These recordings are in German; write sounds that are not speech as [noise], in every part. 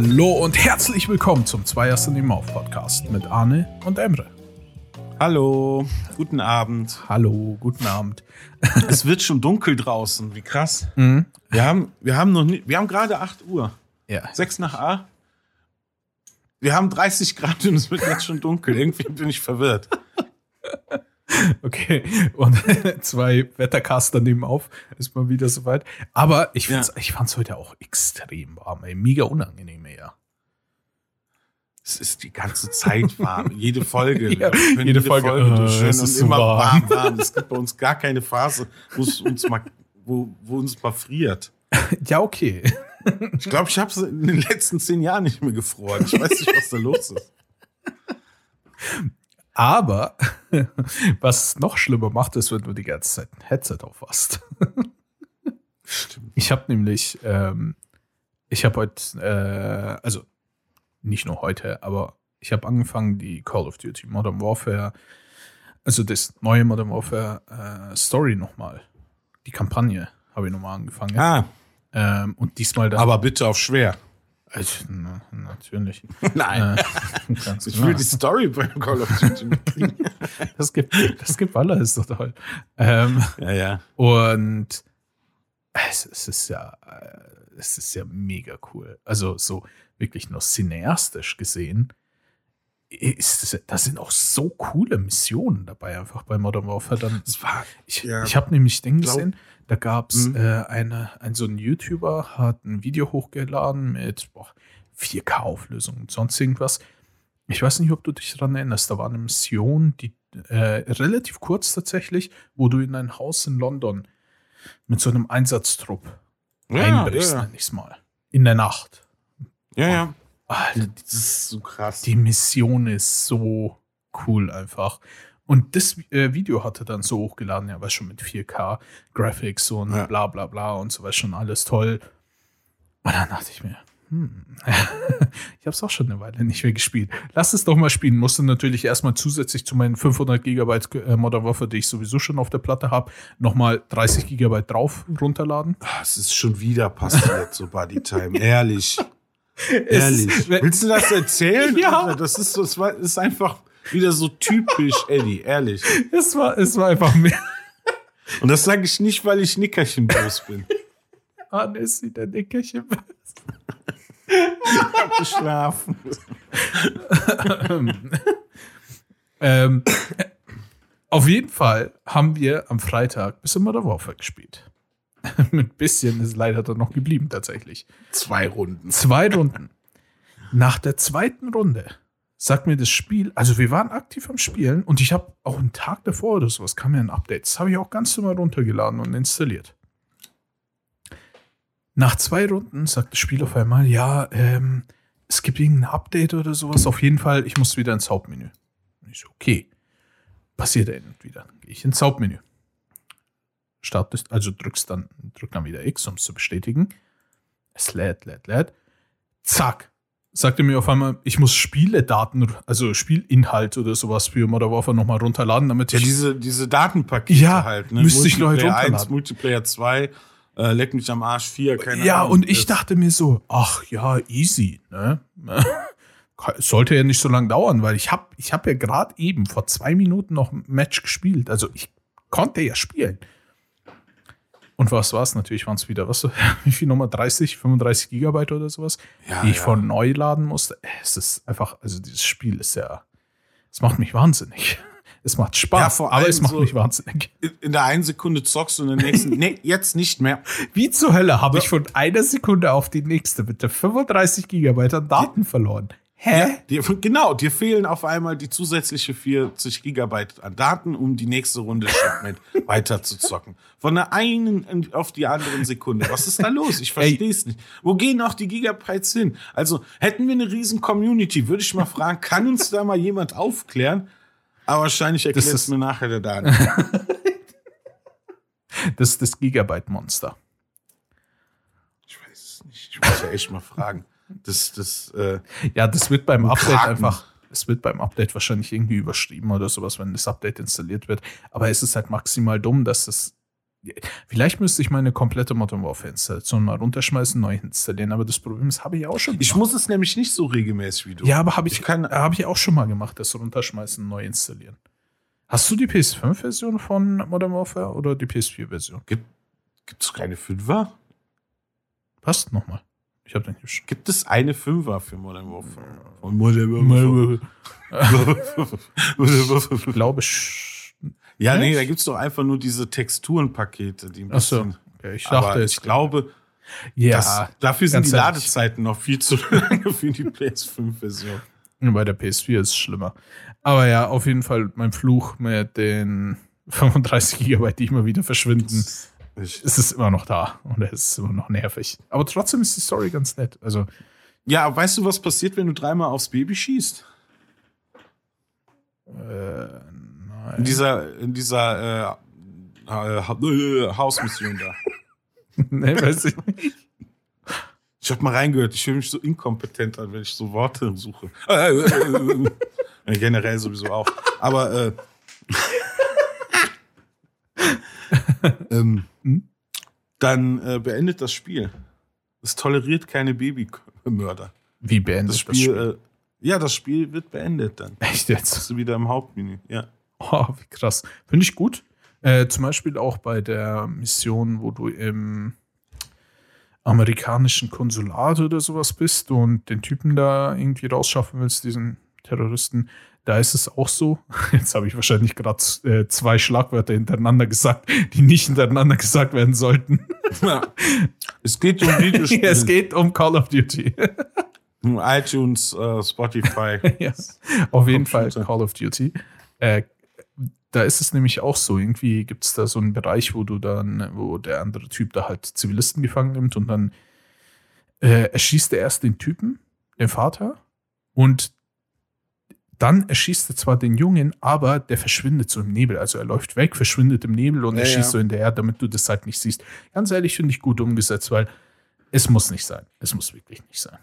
Hallo und herzlich willkommen zum Zweier in Mauf Podcast mit Arne und Emre. Hallo, guten Abend. Hallo, guten Abend. [laughs] es wird schon dunkel draußen, wie krass. Mhm. Wir haben, wir haben noch nie, wir haben gerade 8 Uhr. Ja. 6 nach A. Wir haben 30 Grad und es wird jetzt schon dunkel. Irgendwie bin ich verwirrt. [laughs] [laughs] Okay, und [laughs] zwei Wettercaster nehmen auf, ist mal wieder soweit. Aber ich, ja. ich fand es heute auch extrem warm, ey. mega unangenehm, ja. Es ist die ganze Zeit warm. jede Folge. [laughs] Ja, jede, jede, Folge, Folge oh, es ist immer warm. warm, warm. Es gibt bei uns gar keine Phase, wo es uns mal, wo, wo uns mal friert. Ja, okay. Ich glaube, ich habe es in den letzten zehn Jahren nicht mehr gefroren. Ich weiß nicht, was da los ist. Aber [laughs] was noch schlimmer macht, ist, wenn du die ganze Zeit ein Headset auf hast. Stimmt. Ich habe nämlich, ähm, ich habe heute, äh, also nicht nur heute, aber ich habe angefangen, die Call of Duty Modern Warfare, also das neue Modern Warfare äh, Story nochmal, die Kampagne habe ich nochmal angefangen. Ah. Ähm, und diesmal dann. Aber bitte auf schwer. Ich, na, natürlich. [laughs] Nein. Äh, [laughs] ich will die Story beim Call of Duty [laughs] das gibt, das gibt alles so toll. Ähm, ja, ja. Und es, es, ist ja, äh, es ist ja mega cool. Also so wirklich nur cineastisch gesehen. Ist, da sind auch so coole Missionen dabei, einfach bei Modern Warfare. Dann, das war, ich ja, ich habe nämlich Ding gesehen, da gab es mhm. äh, eine, ein so ein YouTuber, hat ein Video hochgeladen mit 4K-Auflösung und sonst irgendwas. Ich weiß nicht, ob du dich daran erinnerst. Da war eine Mission, die äh, relativ kurz tatsächlich, wo du in ein Haus in London mit so einem Einsatztrupp ja, einbrichst, ja, ja. ich mal. In der Nacht. Ja, ja. Alter, das ist so krass. Die Mission ist so cool einfach. Und das äh, Video hatte dann so hochgeladen, ja, war schon mit 4K Graphics und ja. bla bla bla und so was schon alles toll. Und dann dachte ich mir, hm, [laughs] ich habe es auch schon eine Weile nicht mehr gespielt. Lass es doch mal spielen. Musste natürlich erstmal zusätzlich zu meinen 500 Gigabyte äh, Modern Warfare, die ich sowieso schon auf der Platte habe, nochmal 30 Gigabyte drauf runterladen. Ah, es ist schon wieder passiert, so Buddy Time. [laughs] Ehrlich. Ehrlich. Willst du das [laughs] erzählen? ja. Das ist, das ist einfach wieder so typisch Eddie, ehrlich. Es war, es war einfach mehr. Und das sage ich nicht, weil ich Nickerchenbös bin. Arne ist wieder Nickerchenbös. ich hab geschlafen. ähm, auf jeden Fall haben wir am Freitag bis immer der Warfare gespielt. [laughs] Mit bisschen ist leider dann noch geblieben tatsächlich. Zwei Runden. Zwei Runden. Nach der zweiten Runde sagt mir das Spiel, also wir waren aktiv am Spielen und ich habe auch einen Tag davor oder sowas, kam mir ein Update. Das habe ich auch ganz normal runtergeladen und installiert. Nach zwei Runden sagt das Spiel auf einmal, ja, ähm, es gibt irgendein Update oder sowas. Auf jeden Fall, ich muss wieder ins Hauptmenü. Und ich so, okay. Passiert er wieder. Dann gehe ich ins Hauptmenü. Startest, also drückst dann, drück dann wieder X, um es zu bestätigen. Es lädt, lädt, lädt. Zack sagte mir auf einmal, ich muss Spieledaten, also Spielinhalt oder sowas für Modern Warfare nochmal runterladen, damit ja, ich. diese, diese Datenpakete ja, halt, ne? Müsste ich neu runterladen. 1, Multiplayer 2, äh, leck mich am Arsch 4, keine ja, Ahnung. Ja, und ich dachte mir so, ach ja, easy, ne? [laughs] Sollte ja nicht so lange dauern, weil ich habe ich hab ja gerade eben vor zwei Minuten noch ein Match gespielt. Also ich konnte ja spielen. Und was war es? Natürlich waren es wieder, was, [laughs] wie viel Nummer? 30, 35 Gigabyte oder sowas, ja, die ich ja. von neu laden musste. Es ist einfach, also dieses Spiel ist ja, es macht mich wahnsinnig. [laughs] Es macht Spaß, ja, aber es macht so mich wahnsinnig. In der einen Sekunde zockst du in der nächsten, [laughs] nee, jetzt nicht mehr. Wie zur Hölle habe ich von einer Sekunde auf die nächste mit der 35 Gigabyte an Daten verloren? Hä? Dir, [laughs] genau, dir fehlen auf einmal die zusätzliche 40 Gigabyte an Daten, um die nächste Runde Shipment [laughs] weiter zu zocken. Von der einen auf die andere Sekunde. Was ist da los? Ich verstehe es nicht. Wo gehen auch die Gigabytes hin? Also hätten wir eine riesen Community, würde ich mal [laughs] fragen, kann uns da mal jemand aufklären? Aber wahrscheinlich erklärt es mir nachher der Daniel. das ist das Gigabyte-Monster. Ich weiß es nicht. Ich muss ja echt mal fragen. Das, das, äh, ja, das wird beim Update Kraken. einfach, es wird beim Update wahrscheinlich irgendwie überschrieben oder sowas, wenn das Update installiert wird. Aber es ist halt maximal dumm, dass es Vielleicht müsste ich meine komplette Modern Warfare Installation mal runterschmeißen, neu installieren, aber das Problem ist, habe ich auch schon Ich muss es nämlich nicht so regelmäßig wie du. Ja, aber habe ich, Ich kann- habe ich auch schon mal gemacht, das runterschmeißen, neu installieren. Hast du die PS5-Version von Modern Warfare oder die PS4-Version? Gibt es keine Fünfer? Passt nochmal. Ich habe den hier schon. Gibt es eine Fünfer für Modern Warfare? Von Modern Warfare. Ich glaube, sch- ja, nee, Echt? da gibt es doch einfach nur diese Texturenpakete, die ein Ach so. bisschen. okay, ich Aber dachte, ich es glaube, ja, dass, dafür sind die ehrlich. Ladezeiten noch viel zu lange für die PS5-Version. bei der PS4 ist es schlimmer. Aber ja, auf jeden Fall mein Fluch mit den 35 Gigabyte, die immer wieder verschwinden. Ich, Es ist immer noch da und es ist immer noch nervig. Aber trotzdem ist die Story ganz nett. Also, ja, weißt du, was passiert, wenn du dreimal aufs Baby schießt? äh, In nein. dieser, in dieser äh, äh, Hausmission da. [laughs] nee, weiß ich nicht. Ich habe mal reingehört, ich fühle mich so inkompetent an, wenn ich so Worte suche. [laughs] Generell sowieso auch. Aber äh, [laughs] ähm, Hm? Dann äh, beendet das Spiel. Es toleriert keine Babymörder. Wie beendet Das das Spiel, Spiel? Äh, ja, das Spiel wird beendet dann. Echt jetzt? Bist du wieder im Hauptmenü. Ja. Oh, wie krass. Finde ich gut. Äh, zum Beispiel auch bei der Mission, wo du im amerikanischen Konsulat oder sowas bist und den Typen da irgendwie rausschaffen willst, diesen Terroristen. Da ist es auch so. [laughs] Jetzt habe ich wahrscheinlich gerade äh, zwei Schlagwörter hintereinander gesagt, die nicht hintereinander gesagt werden sollten. [laughs] Es geht um Videospiele. [laughs] es geht um Call of Duty. iTunes, äh, Spotify. ja, auf jeden Fall. Call of Duty. Äh, da ist es nämlich auch so, irgendwie gibt es da so einen Bereich, wo du dann, wo der andere Typ da halt Zivilisten gefangen nimmt und dann äh, erschießt er erst den Typen, den Vater, und dann erschießt er zwar den Jungen, aber der verschwindet so im Nebel. Also er läuft weg, verschwindet im Nebel und Ja, er schießt ja. so hinterher, damit du das halt nicht siehst. Ganz ehrlich, finde ich gut umgesetzt, weil es muss nicht sein. Es muss wirklich nicht sein.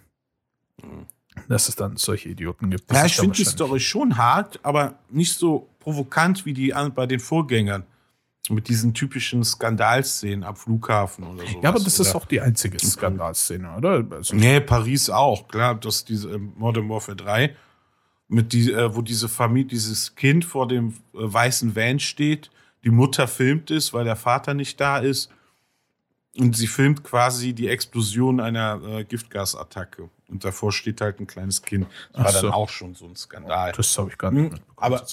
Dass es dann solche Idioten gibt. Das Ja, ich finde die Story schon hart, aber nicht so provokant wie die bei den Vorgängern. Mit diesen typischen Skandalszenen ab Flughafen oder so. Ja, aber das ist auch die einzige Skandalszene, oder? Also, Nee, Paris auch, klar, dass diese ähm, Modern Warfare 3, mit die, äh, wo diese Familie, dieses Kind vor dem äh, weißen Van steht, die Mutter filmt es, weil der Vater nicht da ist. Und sie filmt quasi die Explosion einer äh, Giftgasattacke. Und davor steht halt ein kleines Kind. Das war so. dann auch schon so ein Skandal. das habe ich gar nicht Hm, mitbekommen. aber-.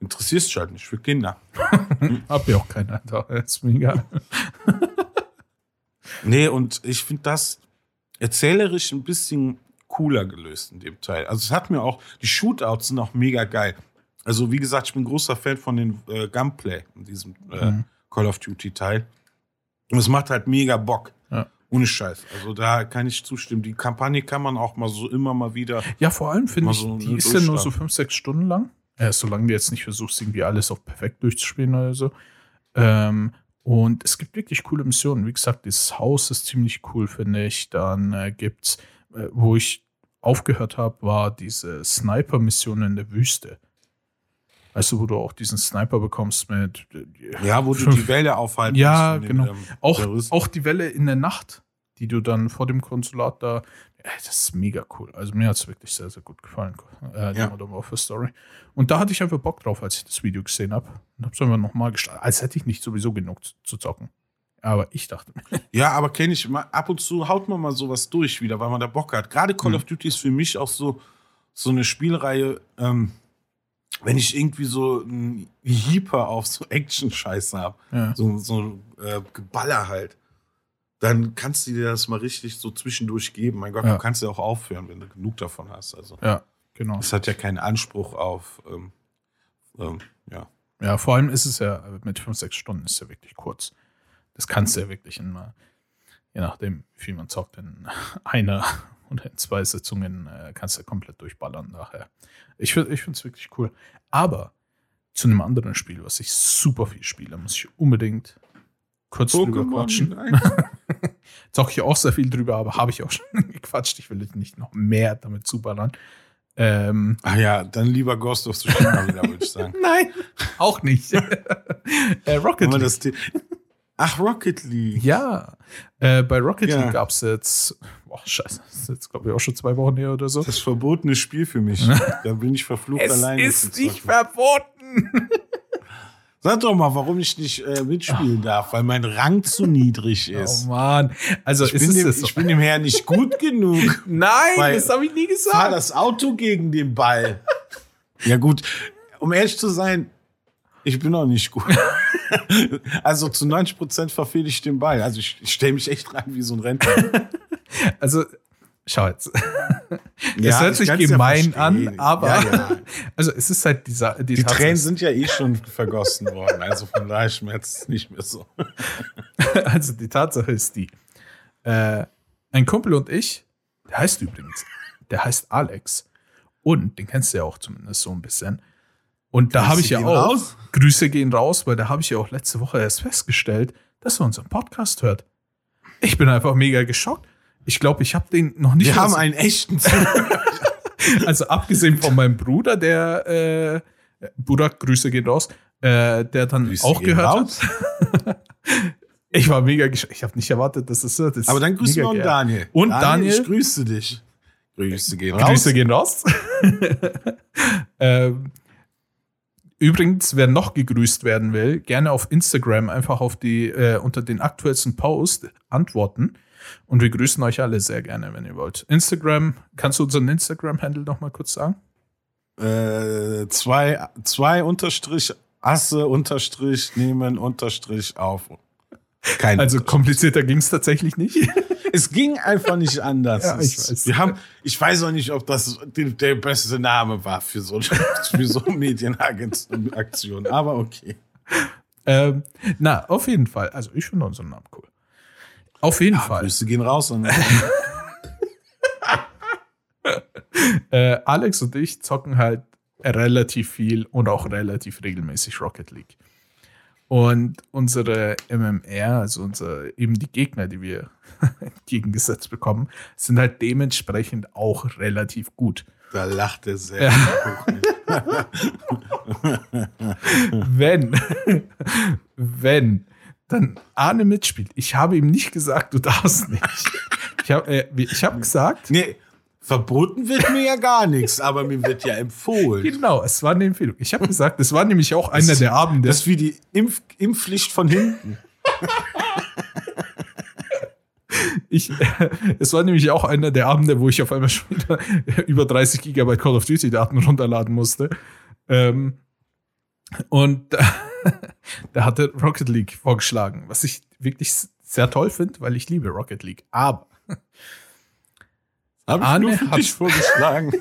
Interessierst dich halt nicht für Kinder. [laughs] Hab ja auch keinen da. Ist mir egal. Nee, und ich finde das erzählerisch ein bisschen cooler gelöst in dem Teil. Also es hat mir auch, die Shootouts sind auch mega geil. Also wie gesagt, ich bin großer Fan von den äh, Gunplay in diesem äh, Mhm. Call of Duty Teil. Und es macht halt mega Bock. Ja. Ohne Scheiß. Also da kann ich zustimmen. Die Kampagne kann man auch mal so immer mal wieder. Ja, vor allem finde ich, so die ist ja nur so fünf, sechs Stunden lang. Äh, solange du jetzt nicht versuchst, irgendwie alles auf perfekt durchzuspielen oder so. Ähm, und es gibt wirklich coole Missionen. Wie gesagt, dieses Haus ist ziemlich cool, finde ich. Dann äh, gibt's, äh, wo ich aufgehört habe, war diese Sniper-Mission in der Wüste. Weißt du, wo du auch diesen Sniper bekommst mit. äh, Ja, wo du fünf- die Welle aufhalten Ja, musst von den, genau. ähm, Auch, auch die Welle in der Nacht, die du dann vor dem Konsulat da. Ey, das ist mega cool. Also mir hat es wirklich sehr, sehr gut gefallen, äh, die Ja. Modern Warfare Story. Und da hatte ich einfach Bock drauf, als ich das Video gesehen habe. Und habe es einfach nochmal gestartet. Als hätte ich nicht sowieso genug zu, zu zocken. Aber ich dachte [laughs] Ja, aber kenne ich mal, ab und zu haut man mal sowas durch wieder, weil man da Bock hat. Gerade Call of Duty ist für mich auch so, so eine Spielreihe, ähm, wenn ich irgendwie so ein Hyper auf so Action-Scheiße habe, ja, so, so äh, Geballer halt, dann kannst du dir das mal richtig so zwischendurch geben. Mein Gott, Ja. du kannst ja auch aufhören, wenn du genug davon hast. Also, ja, genau. es hat ja keinen Anspruch auf, ähm, ähm, ja. Ja, vor allem ist es ja mit 5, 6 Stunden ist ja wirklich kurz. Das kannst du ja wirklich in, je nachdem, wie viel man zockt, in [laughs] einer oder in zwei Sitzungen äh, kannst du komplett durchballern nachher. Ich, find- ich finde es wirklich cool. Aber zu einem anderen Spiel, was ich super viel spiele, muss ich unbedingt kurz drüber quatschen. [laughs] [laughs] Zocke ich auch sehr viel drüber, aber habe ich auch schon gequatscht. Ich will nicht noch mehr damit zuballern. Ähm, Ach ja, dann lieber Ghost of Tsushima wieder, würde ich sagen. nein, auch nicht. äh, Rocket League. das Ach, Rocket League. Ja, äh, bei Rocket Ja. League gab es jetzt, boah, scheiße, das ist jetzt glaube ich auch schon zwei Wochen her oder so. Das verbotene Spiel für mich. [laughs] da bin ich verflucht Es alleine. ist zu nicht verboten. [laughs] Sag doch mal, warum ich nicht äh, mitspielen darf, weil mein Rang zu niedrig [laughs] Oh ist. Mann, also ich, ist bin es dem, so? ich bin dem Herrn nicht gut genug. Nein, das habe ich nie Fahr gesagt. das Auto gegen den Ball. ja gut, um ehrlich zu sein, ich bin auch nicht gut. [laughs] also zu 90 Prozent verfehle ich den Ball. Also ich, ich stelle mich echt rein wie so ein Rentner. [laughs] Also schau jetzt. [laughs] Ja, es hört ich sich ja gemein verstehen. an, aber Ja, ja. also es ist halt dieser die, Die Tränen sind ja eh schon vergossen worden. Also von daher schmerzt es nicht mehr so. also die Tatsache ist die, äh, ein Kumpel und ich, der heißt übrigens, der heißt Alex und den kennst du ja auch zumindest so ein bisschen. Und da habe ich ja auch, raus. Grüße gehen raus, weil da habe ich ja auch letzte Woche erst festgestellt, dass er unseren Podcast hört. Ich bin einfach mega geschockt. Ich glaube, ich habe den noch nicht Wir haben einen echten. [laughs] Also abgesehen von meinem Bruder, der äh, Burak, Grüße gehen raus, äh, der dann Grüße auch gehört raus. hat. [laughs] Ich war mega geschockt. Ich habe nicht erwartet, dass es so ist. Aber dann grüßen wir auch geil. Daniel. Und Daniel? Ich grüße dich. Grüße gehen raus. Grüße gehen raus. [laughs] ähm, übrigens, wer noch gegrüßt werden will, gerne auf Instagram einfach auf die äh, unter den aktuellsten Post antworten. Und wir grüßen euch alle sehr gerne, wenn ihr wollt. Instagram, kannst du unseren Instagram-Handle noch mal kurz sagen? Äh, zwei, zwei Unterstrich, Asse, Unterstrich, nehmen, Unterstrich auf. Kein Also komplizierter ging es tatsächlich nicht. [laughs] Es ging einfach nicht [laughs] anders. Ja, ich weiß. Wir haben, ich weiß auch nicht, ob das der beste Name war für so, [laughs] für so Medienaktion, aber okay. ähm, na, auf jeden Fall. Also ich finde unseren Namen cool. Auf jeden Fall. Grüße gehen raus. Und, [laughs] Äh, Alex und ich zocken halt relativ viel und auch relativ regelmäßig Rocket League. Und unsere MMR, also unsere, eben die Gegner, die wir [laughs] entgegengesetzt bekommen, sind halt dementsprechend auch relativ gut. da lacht er sehr. [laughs] Wenn, [laughs] wenn dann Arne mitspielt, ich habe ihm nicht gesagt, du darfst nicht. Ich habe äh, ich hab gesagt, Nee, verboten wird mir ja gar nichts, aber mir wird ja empfohlen. genau, es war eine Empfehlung. Ich habe gesagt, es war nämlich auch einer der Abende. Das ist wie die Impf Impfpflicht von hinten. [laughs] Ich, [laughs] es war nämlich auch einer der Abende, wo ich auf einmal schon wieder [laughs] über 30 Gigabyte Call of Duty Daten runterladen musste. Ähm, und da, da hatte Rocket League vorgeschlagen, was ich wirklich sehr toll finde, weil ich liebe Rocket League. Aber Habe ich Arne hat- [laughs] vorgeschlagen.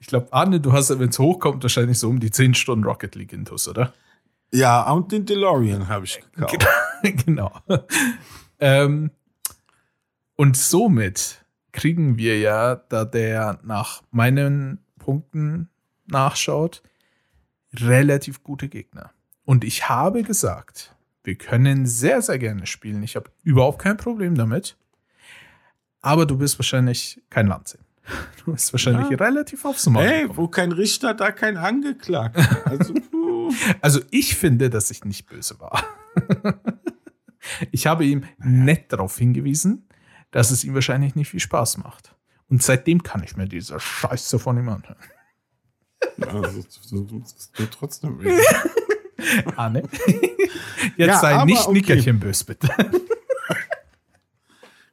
ich glaube, Arne, du hast, wenn es hochkommt, wahrscheinlich so um die 10 Stunden Rocket League Intus, oder? ja, und den DeLorean habe ich gekauft. [laughs] genau. ähm, und somit kriegen wir ja, da der nach meinen Punkten nachschaut, relativ gute Gegner. Und ich habe gesagt, wir können sehr, sehr gerne spielen. Ich habe überhaupt kein Problem damit. Aber du bist wahrscheinlich kein Landsinn. Du bist wahrscheinlich Ja. relativ aufs Maul. Hey, wo kein Richter, da kein Angeklagter. Also. Also ich finde, dass ich nicht böse war. [laughs] ich habe ihm nett darauf hingewiesen, dass es ihm wahrscheinlich nicht viel Spaß macht. Und seitdem kann ich mir diese Scheiße von ihm anhören. also, du, du trotzdem weh. [laughs] Arne? Jetzt Ja, sei nicht okay. Nickerchen böse, bitte.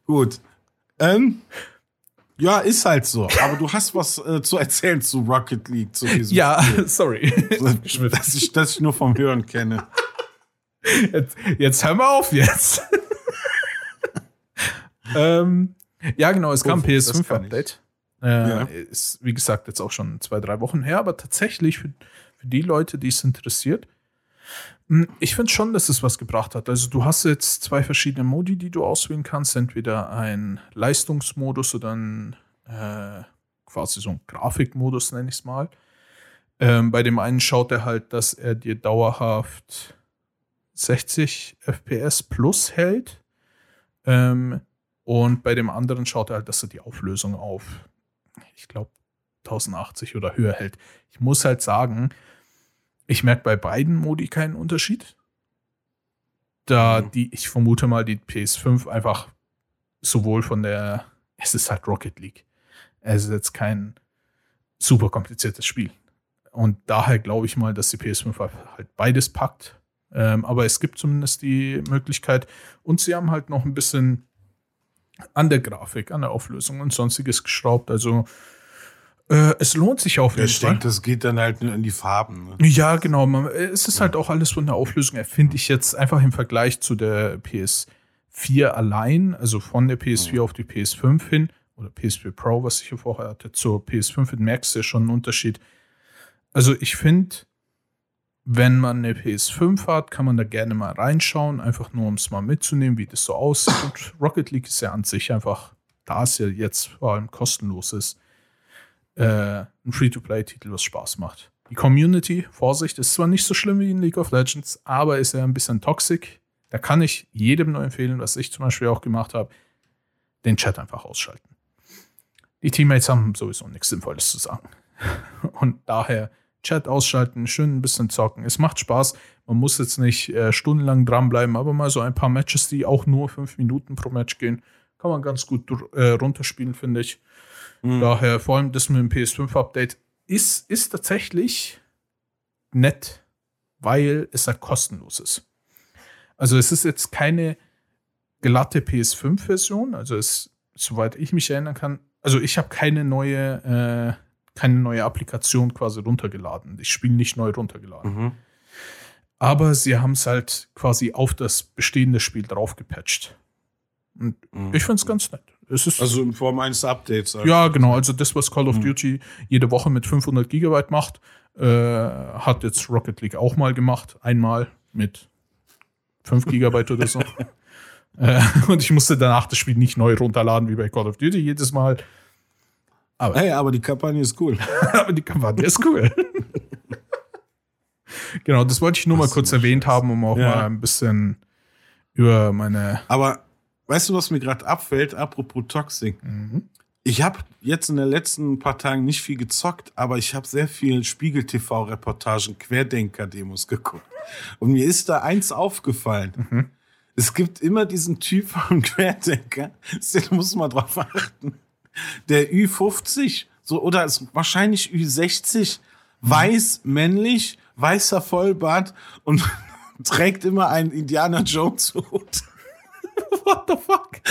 Gut. Ähm, ja, ist halt so. Aber du hast was äh, zu erzählen zu Rocket League, zu diesem ja, Spiel. [laughs] sorry. [laughs] dass ich das nur vom Hören kenne. Jetzt, jetzt hör mal auf jetzt. [laughs] ähm, ja, genau, es kam ein Oh, das kann ich. PS5-Update. Äh, Ja. Ist, wie gesagt, jetzt auch schon zwei, drei Wochen her, aber tatsächlich für, für die Leute, die es interessiert, ich finde schon, dass es was gebracht hat. Also du hast jetzt zwei verschiedene Modi, die du auswählen kannst. Entweder ein Leistungsmodus oder ein äh, quasi so ein Grafikmodus, nenne ich es mal. Ähm, bei dem einen schaut er halt, dass er dir dauerhaft 60 FPS plus hält. Ähm, und bei dem anderen schaut er halt, dass er die Auflösung auf, ich glaube, 1080 oder höher hält. Ich muss halt sagen, ich merke bei beiden Modi keinen Unterschied. Da Mhm. die, ich vermute mal, die PS5 einfach sowohl von der, es ist halt Rocket League. Es ist jetzt kein super kompliziertes Spiel. Und daher glaube ich mal, dass die PS5 halt beides packt. Ähm, aber es gibt zumindest die Möglichkeit. Und sie haben halt noch ein bisschen an der Grafik, an der Auflösung und sonstiges geschraubt. Also äh, es lohnt sich auf jeden ich Fall. denke, das geht dann halt nur in die Farben. Ne? Ja, genau. Man, es ist halt auch alles von der Auflösung her, finde ich jetzt einfach im Vergleich zu der PS4 allein, also von der PS4 auf die PS5 hin, oder PS4 Pro, was ich hier vorher hatte, zur PS5 hin, merkst du ja schon einen Unterschied. Also ich finde, wenn man eine PS5 hat, kann man da gerne mal reinschauen, einfach nur um es mal mitzunehmen, wie das so aussieht. Und Rocket League ist ja an sich einfach, da es ja jetzt vor allem kostenlos ist, äh, ein Free-to-Play-Titel, was Spaß macht. Die Community, Vorsicht, ist zwar nicht so schlimm wie in League of Legends, aber ist ja ein bisschen toxic. Da kann ich jedem nur empfehlen, was ich zum Beispiel auch gemacht habe, den Chat einfach ausschalten. Die Teammates haben sowieso nichts Sinnvolles zu sagen. [laughs] Und daher Chat ausschalten, schön ein bisschen zocken. Es macht Spaß. Man muss jetzt nicht äh, stundenlang dranbleiben, aber mal so ein paar Matches, die auch nur fünf Minuten pro Match gehen, kann man ganz gut äh, runterspielen, finde ich. Mhm. Daher vor allem das mit dem PS5-Update ist, ist tatsächlich nett, weil es halt kostenlos ist. Also es ist jetzt keine glatte PS5-Version, also es, soweit ich mich erinnern kann, also ich habe keine neue, äh, keine neue Applikation quasi runtergeladen. Ich spiele nicht neu runtergeladen. Mhm. Aber sie haben es halt quasi auf das bestehende Spiel draufgepatcht. Und Mhm. ich finde es ganz nett. Also in Form eines Updates. halt. ja, genau. Also das, was Call of Mhm. Duty jede Woche mit 500 Gigabyte macht, äh, hat jetzt Rocket League auch mal gemacht. Einmal mit 5 Gigabyte oder so. [laughs] äh, und ich musste danach das Spiel nicht neu runterladen wie bei Call of Duty jedes Mal. Aber, Hey, aber die Kampagne ist cool. [laughs] aber die Kampagne ist cool. [laughs] genau, das wollte ich nur mal Was kurz erwähnt haben, um auch Ja. mal ein bisschen über meine. Aber weißt du, was mir gerade abfällt, apropos Toxic? Mhm. Ich habe jetzt in den letzten paar Tagen nicht viel gezockt, aber ich habe sehr viel Spiegel-TV-Reportagen, Querdenker-Demos geguckt. Und mir ist da eins aufgefallen. Mhm. Es gibt immer diesen Typ von [laughs] Querdenker, [laughs] den muss man drauf achten. Der Ü50, so, oder ist wahrscheinlich Ü60, weiß, männlich, weißer Vollbart und [laughs] trägt immer einen Indiana Jones Hut. [laughs] What the fuck?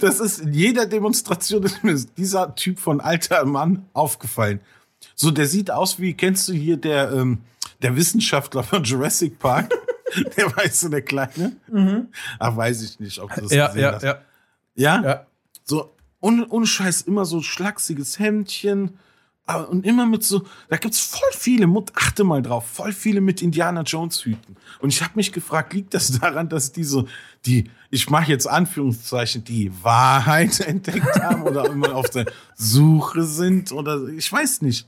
Das ist in jeder Demonstration ist mir dieser Typ von alter Mann aufgefallen. So, der sieht aus wie, kennst du hier der, ähm, der Wissenschaftler von Jurassic Park? [laughs] der weiße, der Kleine? Ach, weiß ich nicht, ob du das Mhm. Ja, gesehen ja, hast. ja, Ja? ja. So, un, unscheiß, immer so schlachsiges Hemdchen. Aber- Und immer mit so, da gibt's voll viele, Mut, achte mal drauf, voll viele mit Indiana Jones Hüten. Und ich habe mich gefragt, liegt das daran, dass die so, die, ich mache jetzt Anführungszeichen, die Wahrheit [laughs] entdeckt haben oder immer auf der Suche sind oder ich weiß nicht.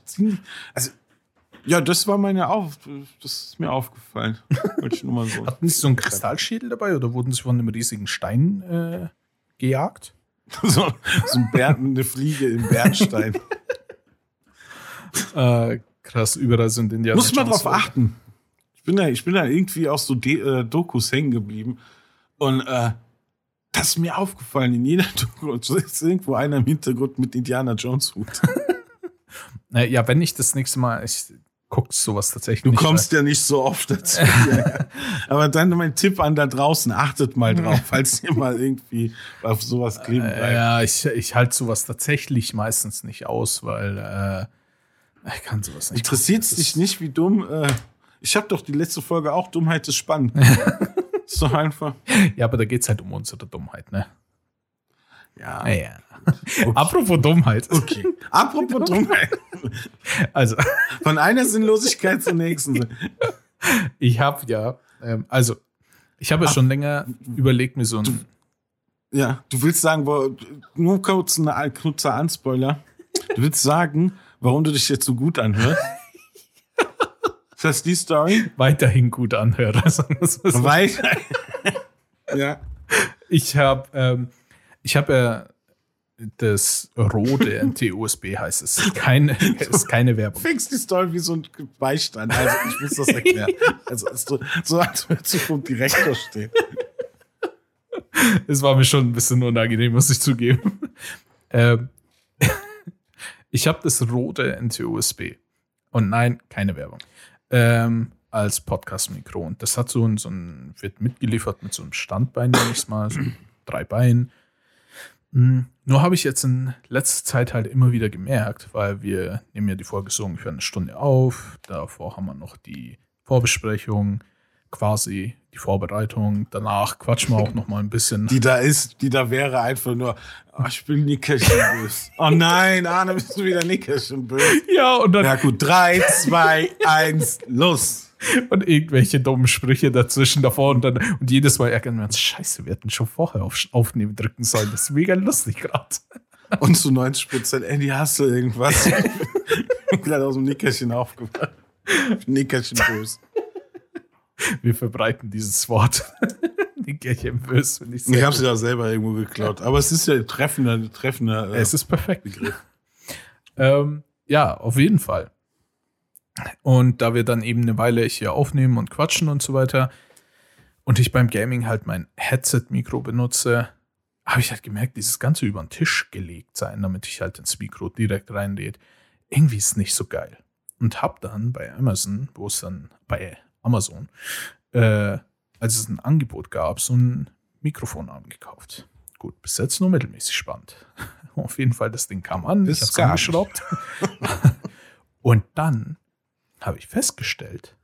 Also, ja, das war meine Auf, das ist mir aufgefallen. So. [laughs] Hatten Sie so einen Kristallschädel dabei oder wurden Sie von einem riesigen Stein äh, gejagt? [laughs] so, so ein Bär, eine Fliege im Bernstein. Äh, krass, überall sind Indiana Muss man drauf achten. Ich bin da, ich bin da irgendwie auf so De äh, Dokus hängen geblieben. Und äh, das ist mir aufgefallen. In jeder [laughs] Doku ist irgendwo einer im Hintergrund mit Indiana Jones Hut. [laughs] Ja, wenn ich das nächste Mal, ich guck sowas tatsächlich Du nicht. kommst ja nicht so oft dazu. [laughs] Aber dann mein Tipp an da draußen, achtet mal drauf, falls ihr mal irgendwie auf sowas kleben bleibt. ja, ich, ich halte sowas tatsächlich meistens nicht aus, weil äh, ich kann sowas nicht. Interessiert es dich nicht, wie dumm? Äh, ich habe doch die letzte Folge auch Dummheit ist spannend. [laughs] ist doch einfach. Ja, aber da geht es halt um unsere Dummheit, ne? Ja. Ja. Apropos Dummheit. Okay. Apropos [laughs] Dummheit. Also, Von einer Sinnlosigkeit zur nächsten. ich habe ja, ähm, also, ich habe ja schon länger überlegt, mir so ein. Ja, du willst sagen, nur kurz ein kurzer Anspoiler. Du willst sagen, warum du dich jetzt so gut anhörst? [laughs] Ist das die Story? weiterhin gut anhöre. sagen wir's mal so. Weiter. [laughs] ja. Ich habe, ähm, ich habe ja das rote NT-USB heißt es. Keine, [laughs] ist keine Werbung. fängst die Story wie so ein Beistand. Also ich muss das erklären. Also so, so als würde du vom Direktor stehen. Es war mir schon ein bisschen unangenehm, muss ich zugeben. Ähm, ich habe das rote NT-USB. Und nein, keine Werbung. Ähm, als Podcast-Mikro. Und das hat so ein, so ein, wird mitgeliefert mit so einem Standbein, nenne ich es mal, so drei Beinen. Hm, Nur habe ich jetzt in letzter Zeit halt immer wieder gemerkt, weil wir nehmen ja die Folge so ungefähr eine Stunde auf. Davor haben wir noch die Vorbesprechung, quasi die Vorbereitung. Danach quatschen wir auch noch mal ein bisschen. Die da ist, die da wäre einfach nur, oh, ich bin Nickerchen-bös. Oh nein, Arne, bist du wieder Nickerchen-bös. ja, und dann Ja gut, drei, zwei, eins, los. und irgendwelche dummen Sprüche dazwischen davor und dann und jedes Mal ärgern wir uns, scheiße, wir hätten schon vorher auf Aufnehmen drücken sollen. Das ist mega lustig gerade. Und zu 90 Prozent, Andy, hast du irgendwas? [laughs] Ich bin gerade aus dem Nickerchen aufgewacht. Nickerchen bös. Wir verbreiten dieses Wort. [laughs] Die Kirche im Bös, finde ich Ich sehr habe sie ja selber irgendwo geklaut. Aber es ist ja ein treffender, treffender. äh, Es ist perfekt. [laughs] Ähm, ja, auf jeden Fall. Und da wir dann eben eine Weile hier aufnehmen und quatschen und so weiter und ich beim Gaming halt mein Headset-Mikro benutze, habe ich halt gemerkt, dieses Ganze über den Tisch gelegt sein, damit ich halt ins Mikro direkt reinrede. Irgendwie ist nicht so geil. Und hab dann bei Amazon, wo es dann bei Amazon, äh, als es ein Angebot gab, so ein Mikrofonarm gekauft. Gut, bis jetzt nur mittelmäßig spannend. [laughs] Auf jeden Fall, das Ding kam an, Das ich ist gar angeschraubt. [laughs] Und dann habe ich festgestellt,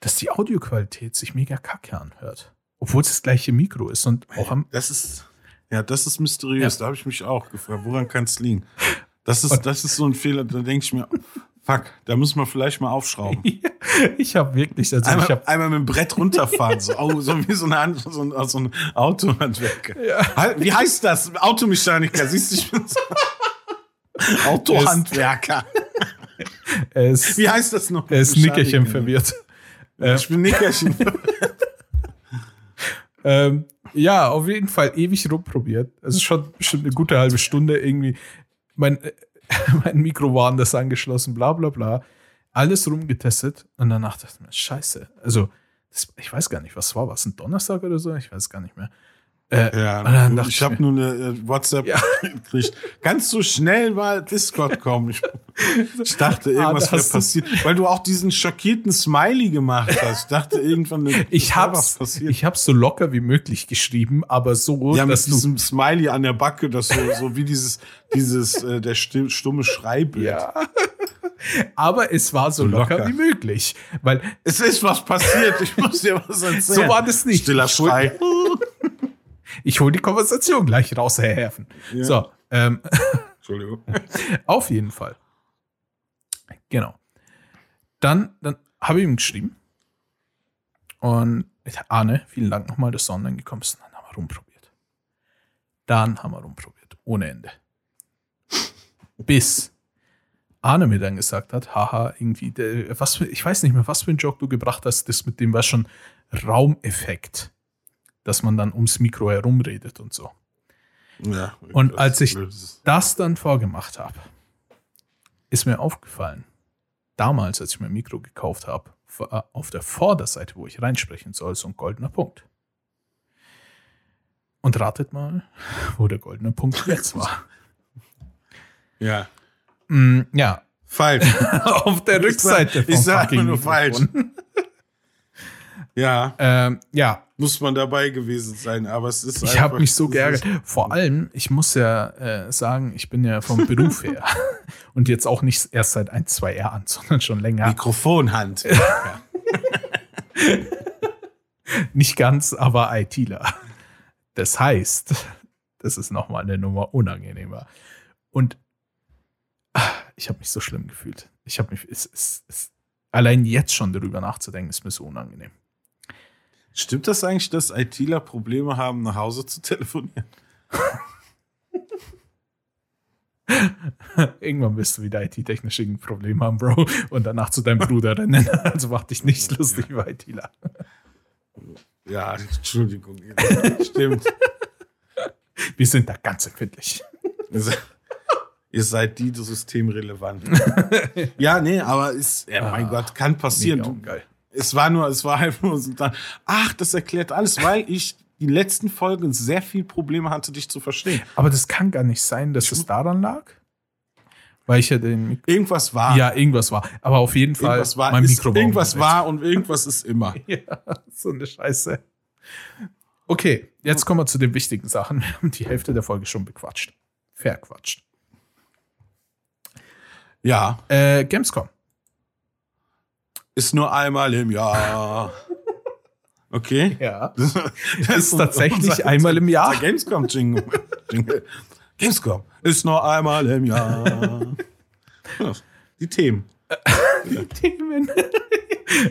dass die Audioqualität sich mega kacke anhört. Obwohl es das gleiche Mikro ist und auch am. Das ist, ja, das ist mysteriös. Ja. Da habe ich mich auch gefragt, woran kann es liegen? Das ist, Und- das ist so ein Fehler, da denke ich mir, fuck, da muss man vielleicht mal aufschrauben. [laughs] ich habe wirklich, also ich Einmal, habe einmal mit dem Brett runterfahren, so, so wie so, eine, so ein, so ein Autohandwerker. Ja. Halt, Wie heißt das? Automechaniker, siehst du, ich bin so Autohandwerker. er ist, Wie heißt das noch? er ist Nickerchen verwirrt. Ich bin Nickerchen. Ähm, ja, auf jeden Fall ewig rumprobiert. Es ist schon bestimmt eine gute halbe Stunde irgendwie. Mein, [laughs] mein Mikro war anders angeschlossen, bla bla bla. Alles rumgetestet und danach dachte ich mir, scheiße. Also, das, ich weiß gar nicht, was war, was ein Donnerstag oder so? Ich weiß gar nicht mehr. Äh, Ja, dachte ich habe nur eine äh, WhatsApp Ja. [laughs] gekriegt. Kannst du schnell mal Discord kommen? Ich, ich dachte, irgendwas Ah, wäre passiert, weil du auch diesen schockierten Smiley gemacht hast. Ich dachte, irgendwann ich hab's, passiert. ich hab's so locker wie möglich geschrieben, aber so, ja, mit dass du diesem Smiley an der Backe, das so, so wie dieses, dieses, äh, der stumme Schreibild. ja. Aber es war so So locker, locker. wie möglich. Weil Es ist was passiert, ich muss dir was erzählen. so war das nicht. Stiller Schrei. Ich hole die Konversation gleich raus, Herr Herfen. Ja. So, ähm, [laughs] Entschuldigung. auf jeden Fall. Genau. Dann, dann habe ich ihm geschrieben. Und Arne, vielen Dank nochmal, dass du online gekommen bist. Dann haben wir rumprobiert. Dann haben wir rumprobiert. Ohne Ende. Bis Arne mir dann gesagt hat, haha, irgendwie, der, was für, ich weiß nicht mehr, was für ein Joke du gebracht hast, das mit dem war schon Raumeffekt, dass man dann ums Mikro herumredet und so. Ja, Und als ich- das dann vorgemacht habe, ist mir aufgefallen, damals, als ich mein Mikro gekauft habe, war auf der Vorderseite, wo ich reinsprechen soll, so ein goldener Punkt. Und ratet mal, wo der goldene Punkt jetzt war. [laughs] Ja. Mm, ja, Falsch. [laughs] auf der Rückseite ich sag fucking nur falsch. Ja, Ähm, ja, muss man dabei gewesen sein, aber es ist ich habe mich so geärgert. Vor allem, ich muss ja äh, sagen, ich bin ja vom Beruf her [laughs] und jetzt auch nicht erst seit ein, zwei Jahren, sondern schon länger. Mikrofonhand. [laughs] Nicht ganz, aber ITler. Das heißt, das ist nochmal eine Nummer unangenehmer. Und ich habe mich so schlimm gefühlt. Ich habe mich, es, es, es, allein jetzt schon darüber nachzudenken, ist mir so unangenehm. Stimmt das eigentlich, dass ITler Probleme haben, nach Hause zu telefonieren? [laughs] Irgendwann wirst du wieder IT-technisch irgendein Problem haben, Bro, und danach zu deinem Bruder rennen. [laughs] Also mach dich nicht lustig über ITler. Ja, Entschuldigung. Stimmt. Wir sind da ganz empfindlich. [laughs] Ihr seid- die systemrelevant. [laughs] ja, nee, aber ist, ja, mein Ah, Gott, kann passieren. Du, geil. es war nur, es war einfach nur so dann, ach, das erklärt alles, weil ich die letzten Folgen sehr viel Probleme hatte, dich zu verstehen. Aber das kann gar nicht sein, dass es daran lag. Weil ich ja den. Irgendwas war. Ja, irgendwas war. Aber auf jeden Fall. irgendwas war. mein ist, irgendwas war und irgendwas ist immer. [laughs] Ja, so eine Scheiße. Okay, jetzt kommen wir zu den wichtigen Sachen. Wir haben die Hälfte der Folge schon bequatscht. Verquatscht. Ja, Äh, Gamescom. ist nur einmal im Jahr. [laughs] Okay. Ja. [laughs] Das Ist tatsächlich einmal im Jahr. unser Gamescom Jingle. Gamescom ist nur einmal im Jahr. Ja, [laughs] Die Themen. Themen.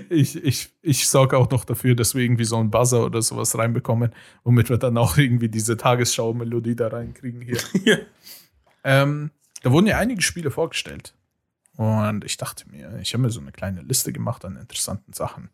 Ich, ich, ich sorge auch noch dafür, dass wir irgendwie so einen Buzzer oder sowas reinbekommen, womit wir dann auch irgendwie diese Tagesschau-Melodie da reinkriegen hier. Ja. Ähm, da wurden ja einige Spiele vorgestellt. Und ich dachte mir, ich habe mir so eine kleine Liste gemacht an interessanten Sachen.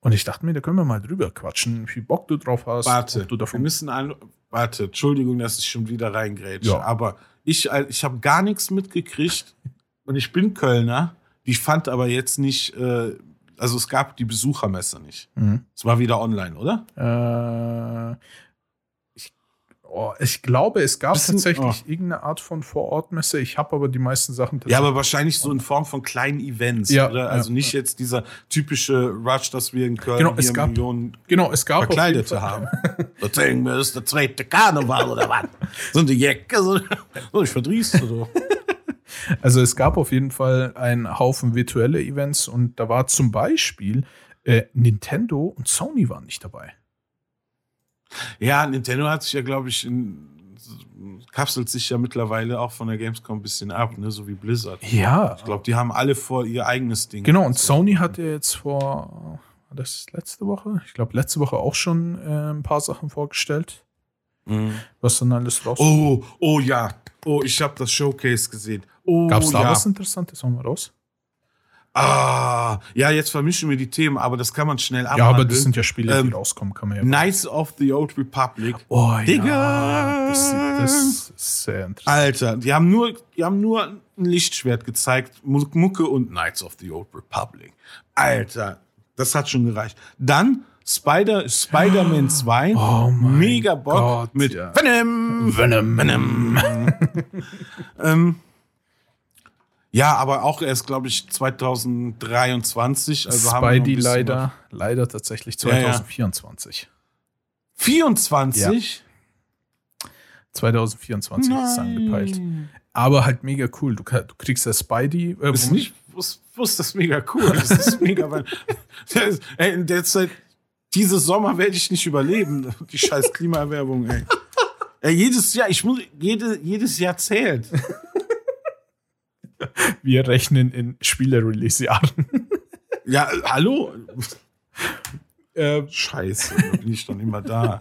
Und ich dachte mir, da können wir mal drüber quatschen, wie viel Bock du drauf hast. Warte, du wir davon müssen an. Warte, Entschuldigung, dass ich schon wieder reingrätsche. Ja. Aber ich, äh, ich habe gar nichts mitgekriegt [laughs] und ich bin Kölner. Ich fand aber jetzt nicht, äh, also es gab die Besuchermesse nicht. Mhm. Es war wieder online, oder? Äh, oh, ich glaube, es gab Bisschen- tatsächlich irgendeine Art von Vorortmesse. Ich habe aber die meisten Sachen Ja, aber wahrscheinlich so in Form von kleinen Events, Ja, oder? ja, Also nicht jetzt dieser typische Rush, dass wir in Köln Genau, es gab- Millionen genau, es gab Verkleidete haben. Da denken wir, das ist der zweite Karneval oder was? [laughs] So eine Jacke, so, so ich verdrießt so. [laughs] Also es gab auf jeden Fall einen Haufen virtuelle Events und da war zum Beispiel äh, Nintendo und Sony waren nicht dabei. Ja, Nintendo hat sich ja, glaube ich, in, kapselt sich ja mittlerweile auch von der Gamescom ein bisschen ab, ne? so wie Blizzard. Ja, Ich glaube, die haben alle vor ihr eigenes Ding. genau. Und Sony hatte jetzt vor, das letzte Woche? Ich glaube, letzte Woche auch schon äh, ein paar Sachen vorgestellt, Mhm. was dann alles raus. Oh, oh ja. Oh, ich habe das Showcase gesehen. Oh, Gab es da ja. was Interessantes? Hauen wir raus? Ah, ja, jetzt vermischen wir die Themen, aber das kann man schnell abhandeln. Ja, aber das sind ja Spiele, die Ähm, rauskommen, kann man ja. Knights of the Old Republic. Oh, Digga! Ja, das, das ist sehr interessant. Alter, die haben nur, die haben nur ein Lichtschwert gezeigt, Mu- Mucke und Knights of the Old Republic. Alter, das hat schon gereicht. Dann Spider, Spider-Man [gasps] 2, Oh mein mega Bock Gott, mit ja. Venom, Venom. Venom. [laughs] ähm, ja, aber auch erst, glaube ich, 2023. Also Spidey leider, leider tatsächlich Ja, ja. 2024. was. 24? 2024 ist es angepeilt. Aber halt mega cool. Du, du kriegst ja Spidey. Äh, ist nicht, was, was ist das mega cool? Das ist mega, weil, das [laughs] ist, ey, in der Zeit, dieses Sommer werde ich nicht überleben. Die scheiß Klimaerwerbung, ey. [laughs] ey. Jedes Jahr, ich muss, jede, jedes Jahr zählt. Wir rechnen in Spiele-Release-Jahren. Ja, äh, hallo? äh, Scheiße, da bin ich dann immer da.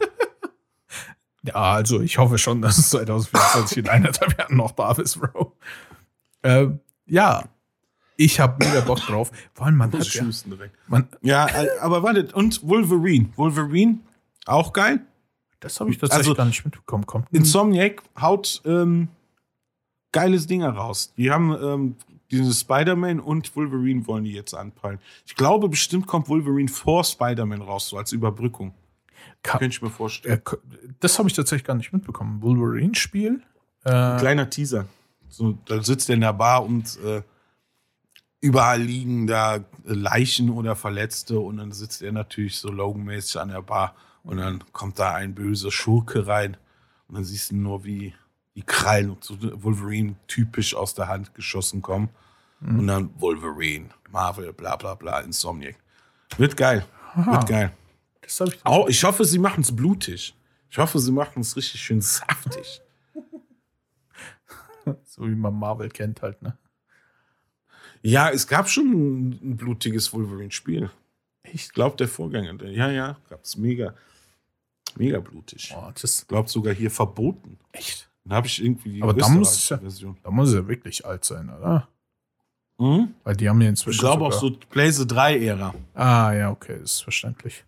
ja, also ich hoffe schon, dass es 2024 in eineinhalb Jahren noch da ist, Bro. Äh, ja, ich habe mega Bock drauf. Vor allem, man hat ja, man, Ja, äh, aber warte, und Wolverine. Wolverine, auch geil. das habe ich tatsächlich Also- gar nicht mitbekommen. Kommt Insomniac haut ähm, geiles Ding raus. Die haben ähm, diese Spider-Man und Wolverine wollen die jetzt anpeilen. Ich glaube, bestimmt kommt Wolverine vor Spider-Man raus, so als Überbrückung. Ka- Könnte ich mir vorstellen. äh, das habe ich tatsächlich gar nicht mitbekommen. Wolverine-Spiel. Äh, Kleiner Teaser. So, da sitzt er in der Bar und äh, überall liegen da Leichen oder Verletzte und dann sitzt er natürlich so Logan-mäßig an der Bar und dann kommt da ein böser Schurke rein und dann siehst du nur, wie die Krallen und so Wolverine typisch aus der Hand geschossen kommen und dann Wolverine, Marvel, bla bla bla, Insomniac. Wird geil. Wird geil. das ich Auch, ich hoffe, sie machen es blutig. Ich hoffe, sie machen es richtig schön saftig. [laughs] so wie man Marvel kennt halt, ne? Ja, es gab schon ein, blutiges Wolverine-Spiel. Ich glaube, der Vorgänger. Ja, ja, gab es mega, mega blutig. Das Ich glaube sogar hier verboten. echt. Dann habe ich irgendwie die Aber da muss ja-. Da muss er wirklich alt sein, oder? Mhm. Weil die haben ja inzwischen. Ich glaube auch so Blaze 3-Ära. Ah, ja, okay, ist verständlich.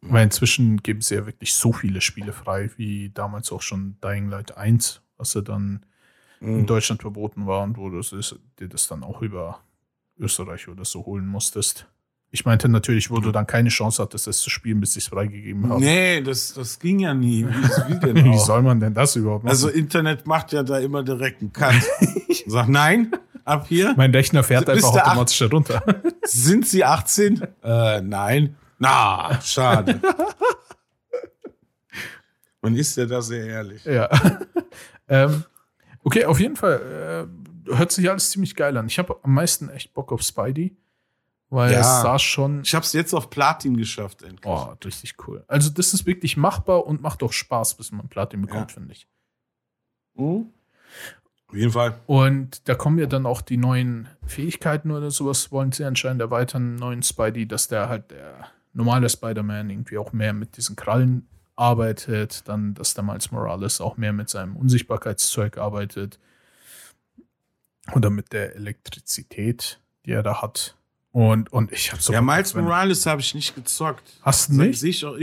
Weil inzwischen geben sie ja wirklich so viele Spiele frei, wie damals auch schon Dying Light 1 was ja dann in Mhm. Deutschland verboten war und wo du dir das dann auch über Österreich oder so holen musstest. Ich meinte natürlich, wo du dann keine Chance hattest, es zu spielen, bis sie es freigegeben haben. Nee, das, das ging ja nie. Wie, [laughs] wie soll man denn das überhaupt machen? Also Internet macht ja da immer direkt einen Cut. [laughs] Sagt nein, ab hier. mein Rechner fährt Bis einfach automatisch herunter. [laughs] Sind Sie 18? Äh, nein. Na, schade. Man ist ja da sehr ehrlich. ja. ähm, okay, auf jeden Fall äh, hört sich alles ziemlich geil an. Ich habe am meisten echt Bock auf Spidey, weil Ja. es sah schon Ich habe es jetzt auf Platin geschafft, endlich. Oh, richtig cool. Also, das ist wirklich machbar und macht auch Spaß, bis man Platin bekommt, Ja. finde ich. Mhm. Auf jeden Fall. Und da kommen ja dann auch die neuen Fähigkeiten oder sowas, wollen sie anscheinend erweitern, neuen Spidey, dass der halt der normale Spider-Man irgendwie auch mehr mit diesen Krallen arbeitet, dann, dass der Miles Morales auch mehr mit seinem Unsichtbarkeitszeug arbeitet oder mit der Elektrizität, die er da hat. Und, und ich habe so. ja, Miles. Morales habe ich nicht gezockt. Hast du nicht? sehe ich auch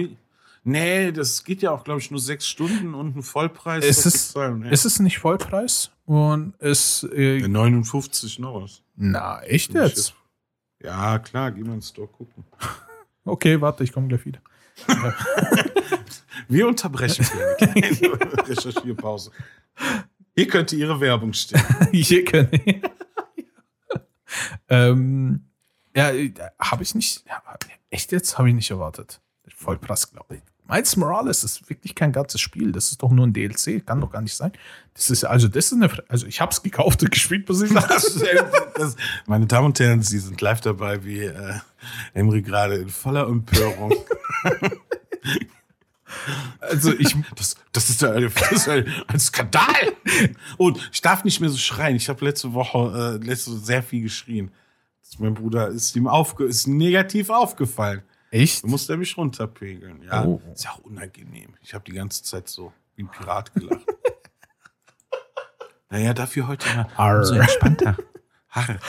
Nee, das geht ja auch, glaube ich, nur sechs Stunden und ein Vollpreis. Es ist- zu zahlen, nee. Es ist nicht Vollpreis und es. Äh, Ja, 59 noch was. na, echt jetzt? Ja, klar, geh mal ins Store gucken. [laughs] Okay, warte, ich komme gleich wieder. [laughs] Wir unterbrechen für eine kleine [laughs] Recherchierpause. Hier könnte Ihre Werbung stehen. Hier ich. ähm, ja, habe ich nicht. Ja, echt jetzt? Habe ich nicht erwartet. Vollpreis, glaube ich. Miles Morales ist wirklich kein ganzes Spiel. Das ist doch nur ein DLC. Kann doch gar nicht sein. Das ist also, das ist eine. Also, ich habe es gekauft und gespielt, muss ich sagen. Das, meine Damen und Herren, Sie sind live dabei, wie äh, Emry gerade in voller Empörung. [laughs] Also, ich. [laughs] Das, das, ist, das ist ja ein Skandal. Und ich darf nicht mehr so schreien. Ich habe letzte Woche äh, letzte Woche sehr viel geschrien. Das- Mein Bruder ist ihm aufge ist negativ aufgefallen. Echt? Du musst er mich runterpegeln. Ja, Oh. ist ja auch unangenehm. Ich habe die ganze Zeit so wie ein Pirat gelacht. [laughs] naja, dafür heute mal Arr. umso entspannter. [laughs] Harre.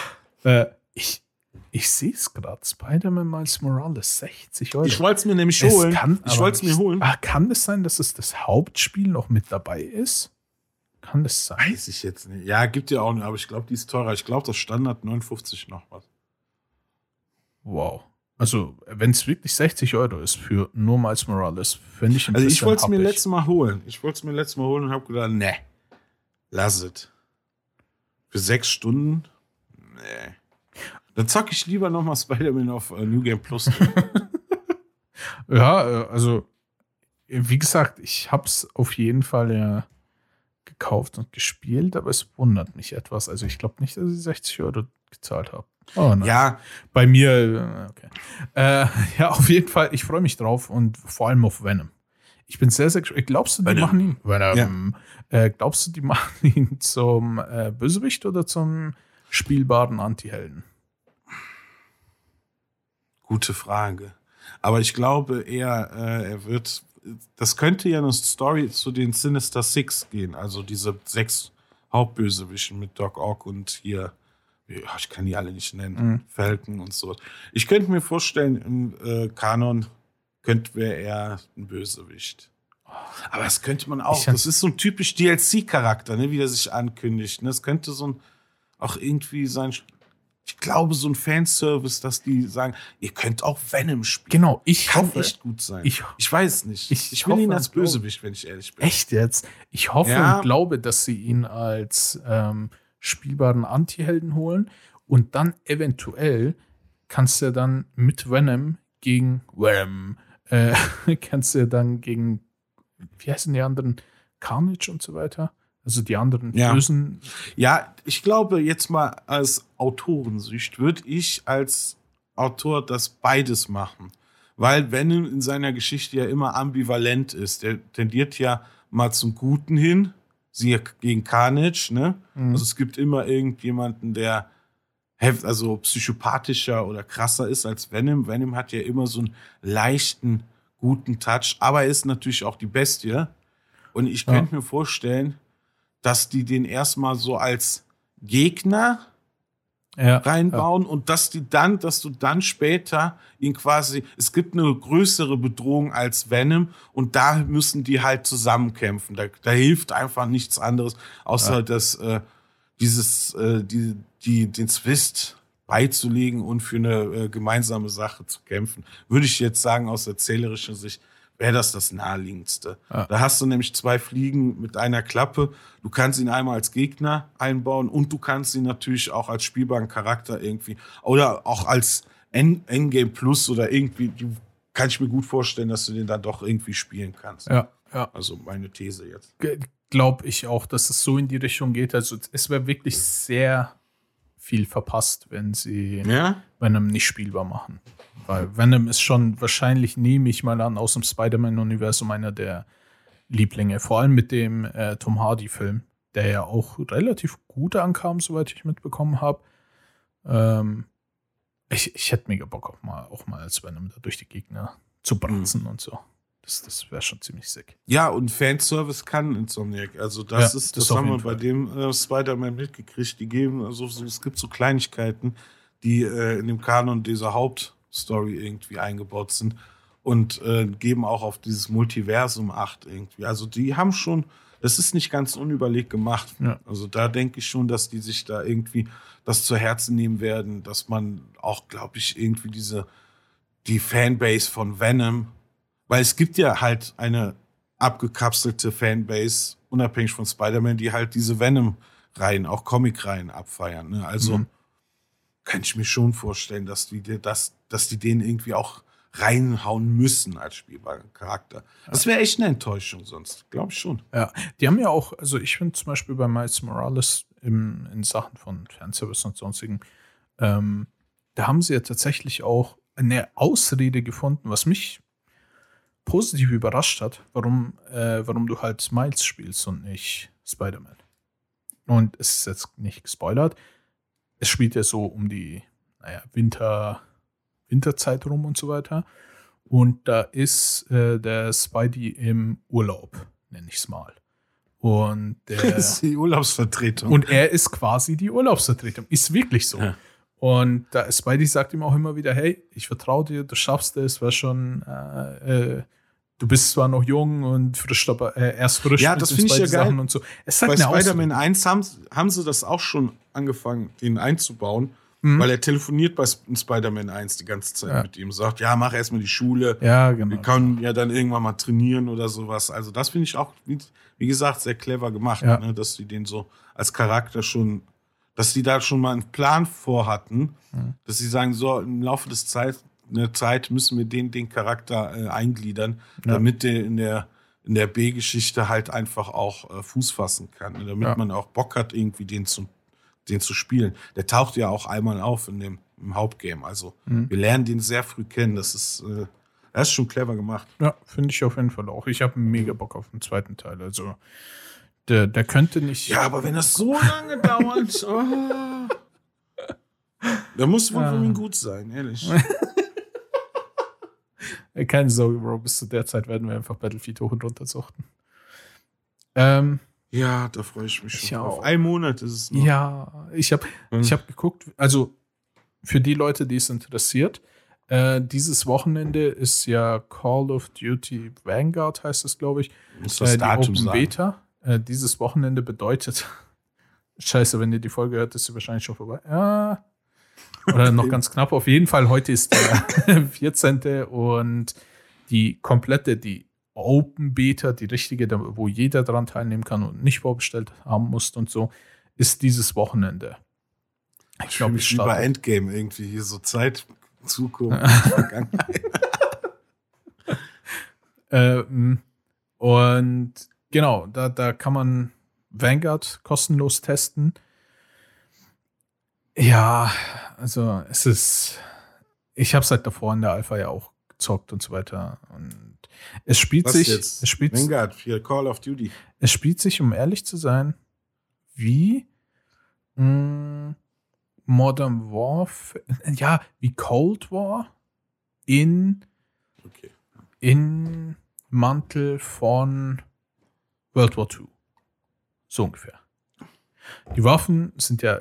Äh, ich ich sehe es gerade. Spider-Man Miles Morales, 60 Euro. Ich wollte es mir nämlich Es holen. kann ich wollte es mir holen. Ah, kann es sein, dass es das Hauptspiel noch mit dabei ist? Kann das sein? Weiß ich jetzt nicht. Ja, gibt ja auch nicht, aber ich glaube, die ist teurer. Ich glaube, das Standard 59 noch was. Wow. Also, wenn es wirklich 60 Euro ist für nur Miles Morales, finde ich ein Also ich wollte es mir letztes Mal holen. Ich wollte es mir letztes Mal holen und habe gedacht, ne, lass es. Für sechs Stunden? Nee. Dann zocke ich lieber nochmal Spider-Man auf äh, New Game Plus. [laughs] Ja, äh, also, wie gesagt, ich habe es auf jeden Fall ja gekauft und gespielt, aber es wundert mich etwas. Also, ich glaube nicht, dass ich 60 Euro gezahlt habe. Oh nein. ja, Bei mir, äh, okay. Äh, [laughs] ja, auf jeden Fall, ich freue mich drauf und vor allem auf Venom. Ich bin sehr, sehr gespannt. Glaubst du, die Venom. machen ihn? Venom. Äh, glaubst du, die [laughs] machen ihn zum äh, Bösewicht oder zum spielbaren Anti-Helden? gute Frage. Aber ich glaube eher, äh, er wird. Das könnte ja eine Story zu den Sinister Six gehen. Also diese sechs Hauptbösewichten mit Doc Ock und hier. Ja, ich kann die alle nicht nennen. Mhm. Falcon und so. Ich könnte mir vorstellen, im äh, Kanon könnte wäre er ein Bösewicht. Aber das könnte man auch. Das ist so ein typisch DLC-Charakter, ne, wie der sich ankündigt. Ne? Das könnte so ein auch irgendwie sein. Ich glaube, so ein Fanservice, dass die sagen, ihr könnt auch Venom spielen. Genau, ich Kann hoffe. echt gut sein. ich- Ich, weiß nicht. ich Ich, will ihn als Bösewicht, wenn ich ehrlich bin. Echt jetzt? Ich hoffe Ja. und glaube, dass sie ihn als ähm, spielbaren Anti-Helden holen und dann eventuell kannst du dann mit Venom gegen Venom, äh, [laughs] kannst du ja dann gegen, wie heißen die anderen, Carnage und so weiter? Also die anderen Ja. Bösen. Ja, ich glaube, jetzt mal als Autorensicht würde ich als Autor das beides machen. Weil Venom in seiner Geschichte ja immer ambivalent ist. Er tendiert ja mal zum Guten hin, siehe gegen Carnage, ne? Mhm. Also es gibt immer irgendjemanden, der also psychopathischer oder krasser ist als Venom. Venom hat ja immer so einen leichten, guten Touch, aber er ist natürlich auch die Bestie. Und ich Ja. könnte mir vorstellen, dass die den erstmal so als Gegner Ja, reinbauen und dass die dann, dass du dann später ihn quasi, es gibt eine größere Bedrohung als Venom und da müssen die halt zusammenkämpfen. Da, da hilft einfach nichts anderes, außer Ja. dass äh, dieses, äh, die, die, den Zwist beizulegen und für eine äh, gemeinsame Sache zu kämpfen. Würde ich jetzt sagen, aus erzählerischer Sicht wäre das das naheliegendste. Ja. Da hast du nämlich zwei Fliegen mit einer Klappe. Du kannst ihn einmal als Gegner einbauen und du kannst ihn natürlich auch als spielbaren Charakter irgendwie oder auch als End- Endgame Plus oder irgendwie, kann ich mir gut vorstellen, dass du den dann doch irgendwie spielen kannst. ja, ja. Also meine These jetzt. Glaube ich auch, dass es so in die Richtung geht. Also es wäre wirklich sehr viel verpasst, wenn sie Ja? Venom nicht spielbar machen. Weil Venom ist schon wahrscheinlich, nehme ich mal an, aus dem Spider-Man-Universum einer der Lieblinge. Vor allem mit dem äh, Tom Hardy-Film, der ja auch relativ gut ankam, soweit ich mitbekommen habe. Ähm, ich, ich hätte mega Bock auch mal, auch mal als Venom da durch die Gegner zu branzen und so. Das, das wäre schon ziemlich sick. Ja, und Fanservice kann Insomniac. Also das Ja, ist, das das, haben wir bei dem äh, Spider-Man mitgekriegt. Die geben, also so, es gibt so Kleinigkeiten, die äh, in dem Kanon dieser Hauptstory irgendwie eingebaut sind und äh, geben auch auf dieses Multiversum Acht irgendwie. Also die haben schon, das ist nicht ganz unüberlegt gemacht. Ja. Also da denke ich schon, dass die sich da irgendwie das zu Herzen nehmen werden, dass man auch, glaube ich, irgendwie diese die Fanbase von Venom, weil es gibt ja halt eine abgekapselte Fanbase, unabhängig von Spider-Man, die halt diese Venom-Reihen, auch Comic-Reihen abfeiern. Ne? Also Mhm. Kann ich mir schon vorstellen, dass die, dass, dass die den irgendwie auch reinhauen müssen als spielbaren Charakter. Das wäre echt eine Enttäuschung sonst, glaube ich schon. Ja, die haben ja auch, also ich finde zum Beispiel bei Miles Morales im, in Sachen von Fanservice und sonstigen, ähm, da haben sie ja tatsächlich auch eine Ausrede gefunden, was mich positiv überrascht hat, warum, äh, warum du halt Miles spielst und nicht Spider-Man. Und es ist jetzt nicht gespoilert. Es spielt ja so um die, naja, Winter, Winterzeit rum und so weiter. Und da ist äh, der Spidey im Urlaub, nenne ich es mal. Und, der, [laughs] Das ist die Urlaubsvertretung. und er ist quasi die Urlaubsvertretung. Ist wirklich so. Ja. Und da Spidey sagt ihm auch immer wieder, hey, ich vertraue dir, du schaffst es, war schon, äh, äh, du bist zwar noch jung und frisch, aber äh, erst frisch Ja, das finde ich ja geil. und so. Es halt Bei Spider-Man Ausrede. 1 haben, haben sie das auch schon angefangen, den einzubauen, Mhm. weil er telefoniert bei Spider-Man 1 die ganze Zeit Ja. mit ihm, sagt, ja, mach erstmal die Schule, Ja, genau. wir können ja dann irgendwann mal trainieren oder sowas. Also das finde ich auch, wie, gesagt, sehr clever gemacht, Ja. ne? dass die den so als Charakter schon, dass die da schon mal einen Plan vorhatten, Mhm. dass sie sagen, so im Laufe des Zeit, der Zeit müssen wir den, den Charakter äh, eingliedern, Ja. damit der in der in der B-Geschichte halt einfach auch äh, Fuß fassen kann, ne? damit Ja. man auch Bock hat, irgendwie den zu, den zu spielen. Der taucht ja auch einmal auf in dem im Hauptgame. Also Mhm. wir lernen den sehr früh kennen. Das ist, äh, das ist schon clever gemacht. Ja, finde ich auf jeden Fall auch. Ich habe mega Bock auf den zweiten Teil. Also, der, der könnte nicht. Ja, aber wenn das so lange dauert, [laughs] oh, da muss wohl Ja. von ihm gut sein, ehrlich. [laughs] Äh, Keine Sorge, Bro. Bis zu der Zeit werden wir einfach Battlefield hoch und runter suchten. Ähm, Ja, da freue ich mich schon Ich drauf. auch. Ein Monat ist es noch. ja, ich habe Hm. ich hab geguckt, also für die Leute, die es interessiert, äh, dieses Wochenende ist ja Call of Duty Vanguard, heißt es, glaube ich. Muss Äh, das die Datum Open sagen. Beta. Äh, dieses Wochenende bedeutet, [laughs] scheiße, wenn ihr die Folge hört, ist sie wahrscheinlich schon vorbei. Ja. Oder noch ganz knapp. Auf jeden Fall, heute ist der [laughs] 14. und die komplette, die Open Beta, die richtige, wo jeder dran teilnehmen kann und nicht vorbestellt haben muss und so, ist dieses Wochenende. Ich Ich glaube, ich über starte. Endgame irgendwie hier so Zeit, Zukunft, Vergangenheit. [laughs] [laughs] Ähm, und genau, da, da kann man Vanguard kostenlos testen. Ja, also es ist, ich habe es halt davor in der Alpha ja auch gezockt und so weiter. Und es spielt Was sich, jetzt? es spielt, Vanguard, hier Call of Duty. es spielt sich, um ehrlich zu sein, wie mh, Modern Warfare, ja, wie Cold War in Okay. in Mantel von World War II. So ungefähr. Die Waffen sind ja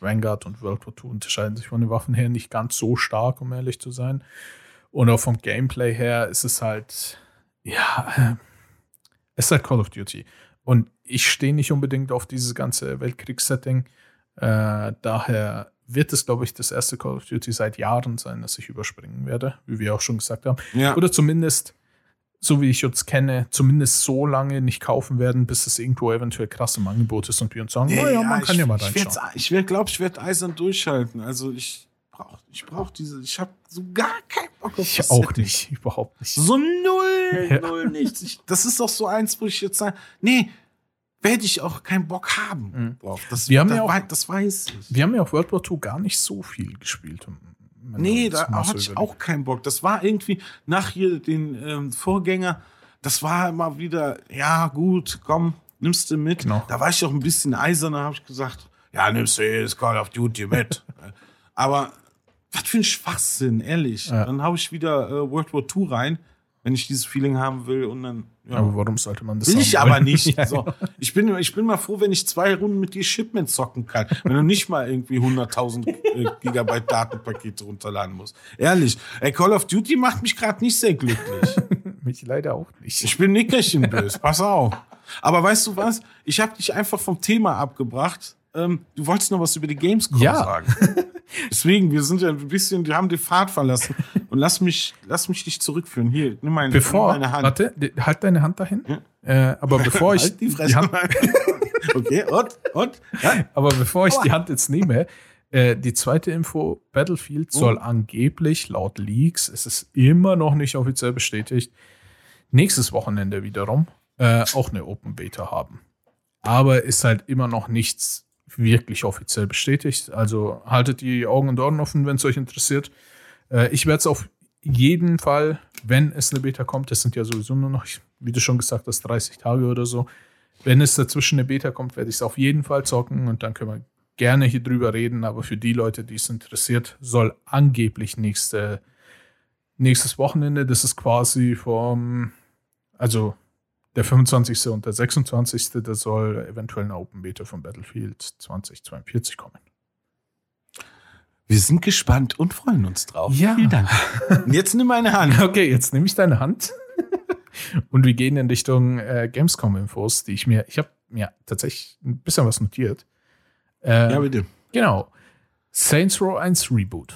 Vanguard und World War II unterscheiden sich von den Waffen her nicht ganz so stark, um ehrlich zu sein. Und auch vom Gameplay her ist es halt, ja, äh, es ist halt Call of Duty. Und ich stehe nicht unbedingt auf dieses ganze Weltkriegssetting. Äh, daher wird es, glaube ich, das erste Call of Duty seit Jahren sein, das ich überspringen werde, wie wir auch schon gesagt haben. Ja. Oder zumindest, so wie ich uns kenne, zumindest so lange nicht kaufen werden, bis es irgendwo eventuell krass im Angebot ist und wir uns sagen, Ja, naja, man kann ich, ja mal ich reinschauen. Ich werde, glaube ich, werde eisern durchhalten. Also ich brauche ich brauch diese, ich habe so gar keinen Bock auf Ich das auch nicht, [laughs] überhaupt nicht. So null, [laughs] Ja. null nichts. Ich, das ist doch so eins, wo ich jetzt sage, nee, werde ich auch keinen Bock haben Mhm. drauf. Das, Wir haben das, ja auch- das weiß ich. Wir haben ja auf World War II gar nicht so viel gespielt. Nee, da hatte ich auch keinen Bock. Das war irgendwie nach hier den ähm, Vorgänger, das war immer wieder, ja, gut, komm, nimmst du mit. Genau. Da war ich auch ein bisschen eiserner, habe ich gesagt, ja, nimmst du jedes Call of Duty mit. [laughs] Aber was für ein Schwachsinn, ehrlich. Ja. Dann hau ich wieder äh, World War II rein, wenn ich dieses Feeling haben will und dann. Ja. Aber warum sollte man das Will ich aber nicht. [laughs] So, ich, bin, ich bin mal froh, wenn ich zwei Runden mit dir Shipment zocken kann. Wenn du nicht mal irgendwie 100.000 äh, Gigabyte Datenpakete runterladen musst. Ehrlich, ey, Call of Duty macht mich gerade nicht sehr glücklich. [laughs] Mich leider auch nicht. Ich bin nickerchenbös, pass auf. Aber weißt du was? Ich habe dich einfach vom Thema abgebracht. Ähm, du wolltest noch was über die Gamescom Ja. sagen. [laughs] Deswegen, wir sind ja ein bisschen, wir haben die Fahrt verlassen. Und lass mich, lass mich dich zurückführen. Hier, nimm meine, Bevor, nimm meine Hand. warte, die- halt deine Hand dahin. Äh, aber bevor [laughs] ich Halt die die, Fresse. Hand, [laughs] okay, und? Und? Ja? aber bevor ich die Hand jetzt nehme, äh, die zweite Info: Battlefield Oh. soll angeblich laut Leaks, es ist immer noch nicht offiziell bestätigt, nächstes Wochenende wiederum äh, auch eine Open Beta haben. Aber ist halt immer noch nichts wirklich offiziell bestätigt. Also haltet die Augen und Ohren offen, wenn es euch interessiert. Äh, ich werde es auf jeden Fall, wenn es eine Beta kommt, das sind ja sowieso nur noch, wie du schon gesagt hast, 30 Tage oder so. Wenn es dazwischen eine Beta kommt, werde ich es auf jeden Fall zocken und dann können wir gerne hier drüber reden. Aber für die Leute, die es interessiert, soll angeblich nächste, nächstes Wochenende, das ist quasi vom, also der 25. und der 26. Da soll eventuell eine Open Beta von Battlefield 2042 kommen. Wir sind gespannt und freuen uns drauf. Ja. Vielen Dank. [laughs] Jetzt nimm meine Hand. Okay, jetzt nehme ich deine Hand [laughs] und wir gehen in Richtung äh, Gamescom-Infos, die ich mir, ich habe mir tatsächlich ein bisschen was notiert. Äh, Ja, bitte. genau. Saints Row 1 Reboot.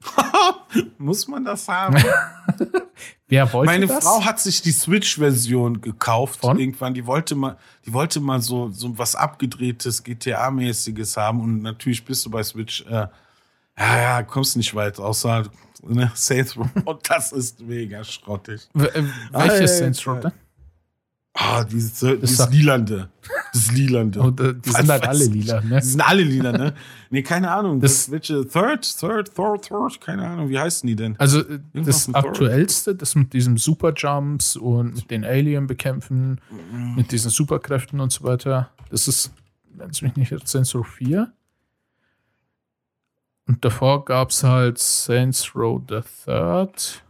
[laughs] Muss man das haben? [laughs] Wer wollte Meine das? Frau hat sich die Switch-Version gekauft Von? irgendwann. Die wollte mal, die wollte mal so, so was abgedrehtes, GTA-mäßiges haben. Und natürlich bist du bei Switch, äh, ja, ja, kommst nicht weit, außer ne, Saints Row. [laughs] Und das ist mega schrottig. W äh, welches Saints Row denn? Ah, dieses, dieses sagt- Lilande. Das Lilande. Und, äh, die sind halt alle lila, ne? Die sind alle lila, ne? Nee, keine Ahnung. Das- Das, welche Third, Third, Third, Third, keine Ahnung, wie heißen die denn? Also äh, das Irgendwas Thor. aktuellste, das mit diesem Superjumps und mit den Alien bekämpfen, Mhm. mit diesen Superkräften und so weiter. Das ist, wenn es mich nicht irrt, Saints Row 4. Und davor gab es halt Saints Row the Third.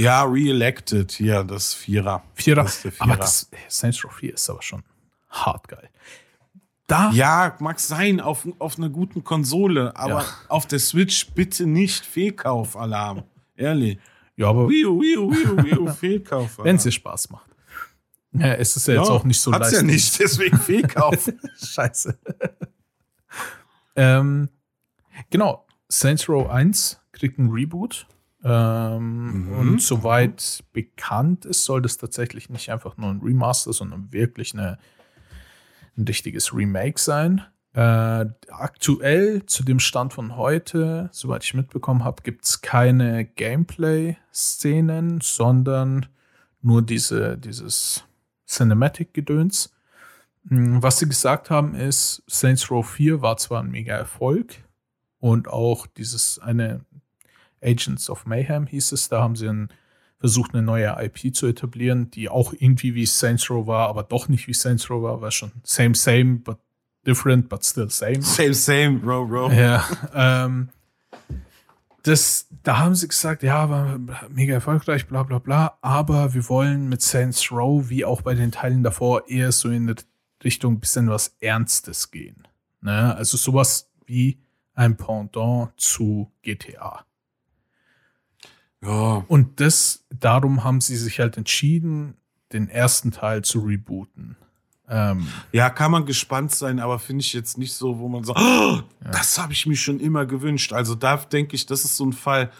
Ja, Reelected, hier, das Vierer. Vierer. Das Vierer. Aber das, Saints Row 4 ist aber schon hart geil. Da, Ja, mag sein, auf, auf einer guten Konsole, aber Ja. auf der Switch bitte nicht Fehlkaufalarm. [laughs] Ehrlich. ja aber Wii U, Wii U, Wii U, Wii U, [laughs] Fehlkaufalarm. wenn es dir Spaß macht. Ja, es ist ja jetzt auch nicht so Hat's ja leistungsfähig. nicht, deswegen [laughs] Fehlkauf. Scheiße. ähm, genau, Saints Row 1 kriegt ein Reboot. Ähm, Mhm. Und soweit bekannt ist, soll das tatsächlich nicht einfach nur ein Remaster, sondern wirklich eine, ein richtiges Remake sein. Äh, aktuell, zu dem Stand von heute, soweit ich mitbekommen habe, gibt es keine Gameplay-Szenen, sondern nur diese, dieses Cinematic-Gedöns. Mm, Was sie gesagt haben, ist, Saints Row 4 war zwar ein mega Erfolg und auch dieses eine Agents of Mayhem hieß es, da haben sie einen, versucht, eine neue IP zu etablieren, die auch irgendwie wie Saints Row war, aber doch nicht wie Saints Row war, war schon same, same, but different, but still same. Same, same, row, row. Ja, ähm, das, da haben sie gesagt, ja, war mega erfolgreich, bla bla bla, aber wir wollen mit Saints Row, wie auch bei den Teilen davor, eher so in Richtung bisschen was Ernstes gehen. Ne? Also sowas wie ein Pendant zu GTA. Ja. Und das, darum haben sie sich halt entschieden, den ersten Teil zu rebooten. Ähm, Ja, kann man gespannt sein, aber finde ich jetzt nicht so, wo man sagt, oh, das habe ich mir schon immer gewünscht. Also da denke ich, das ist so ein Fall.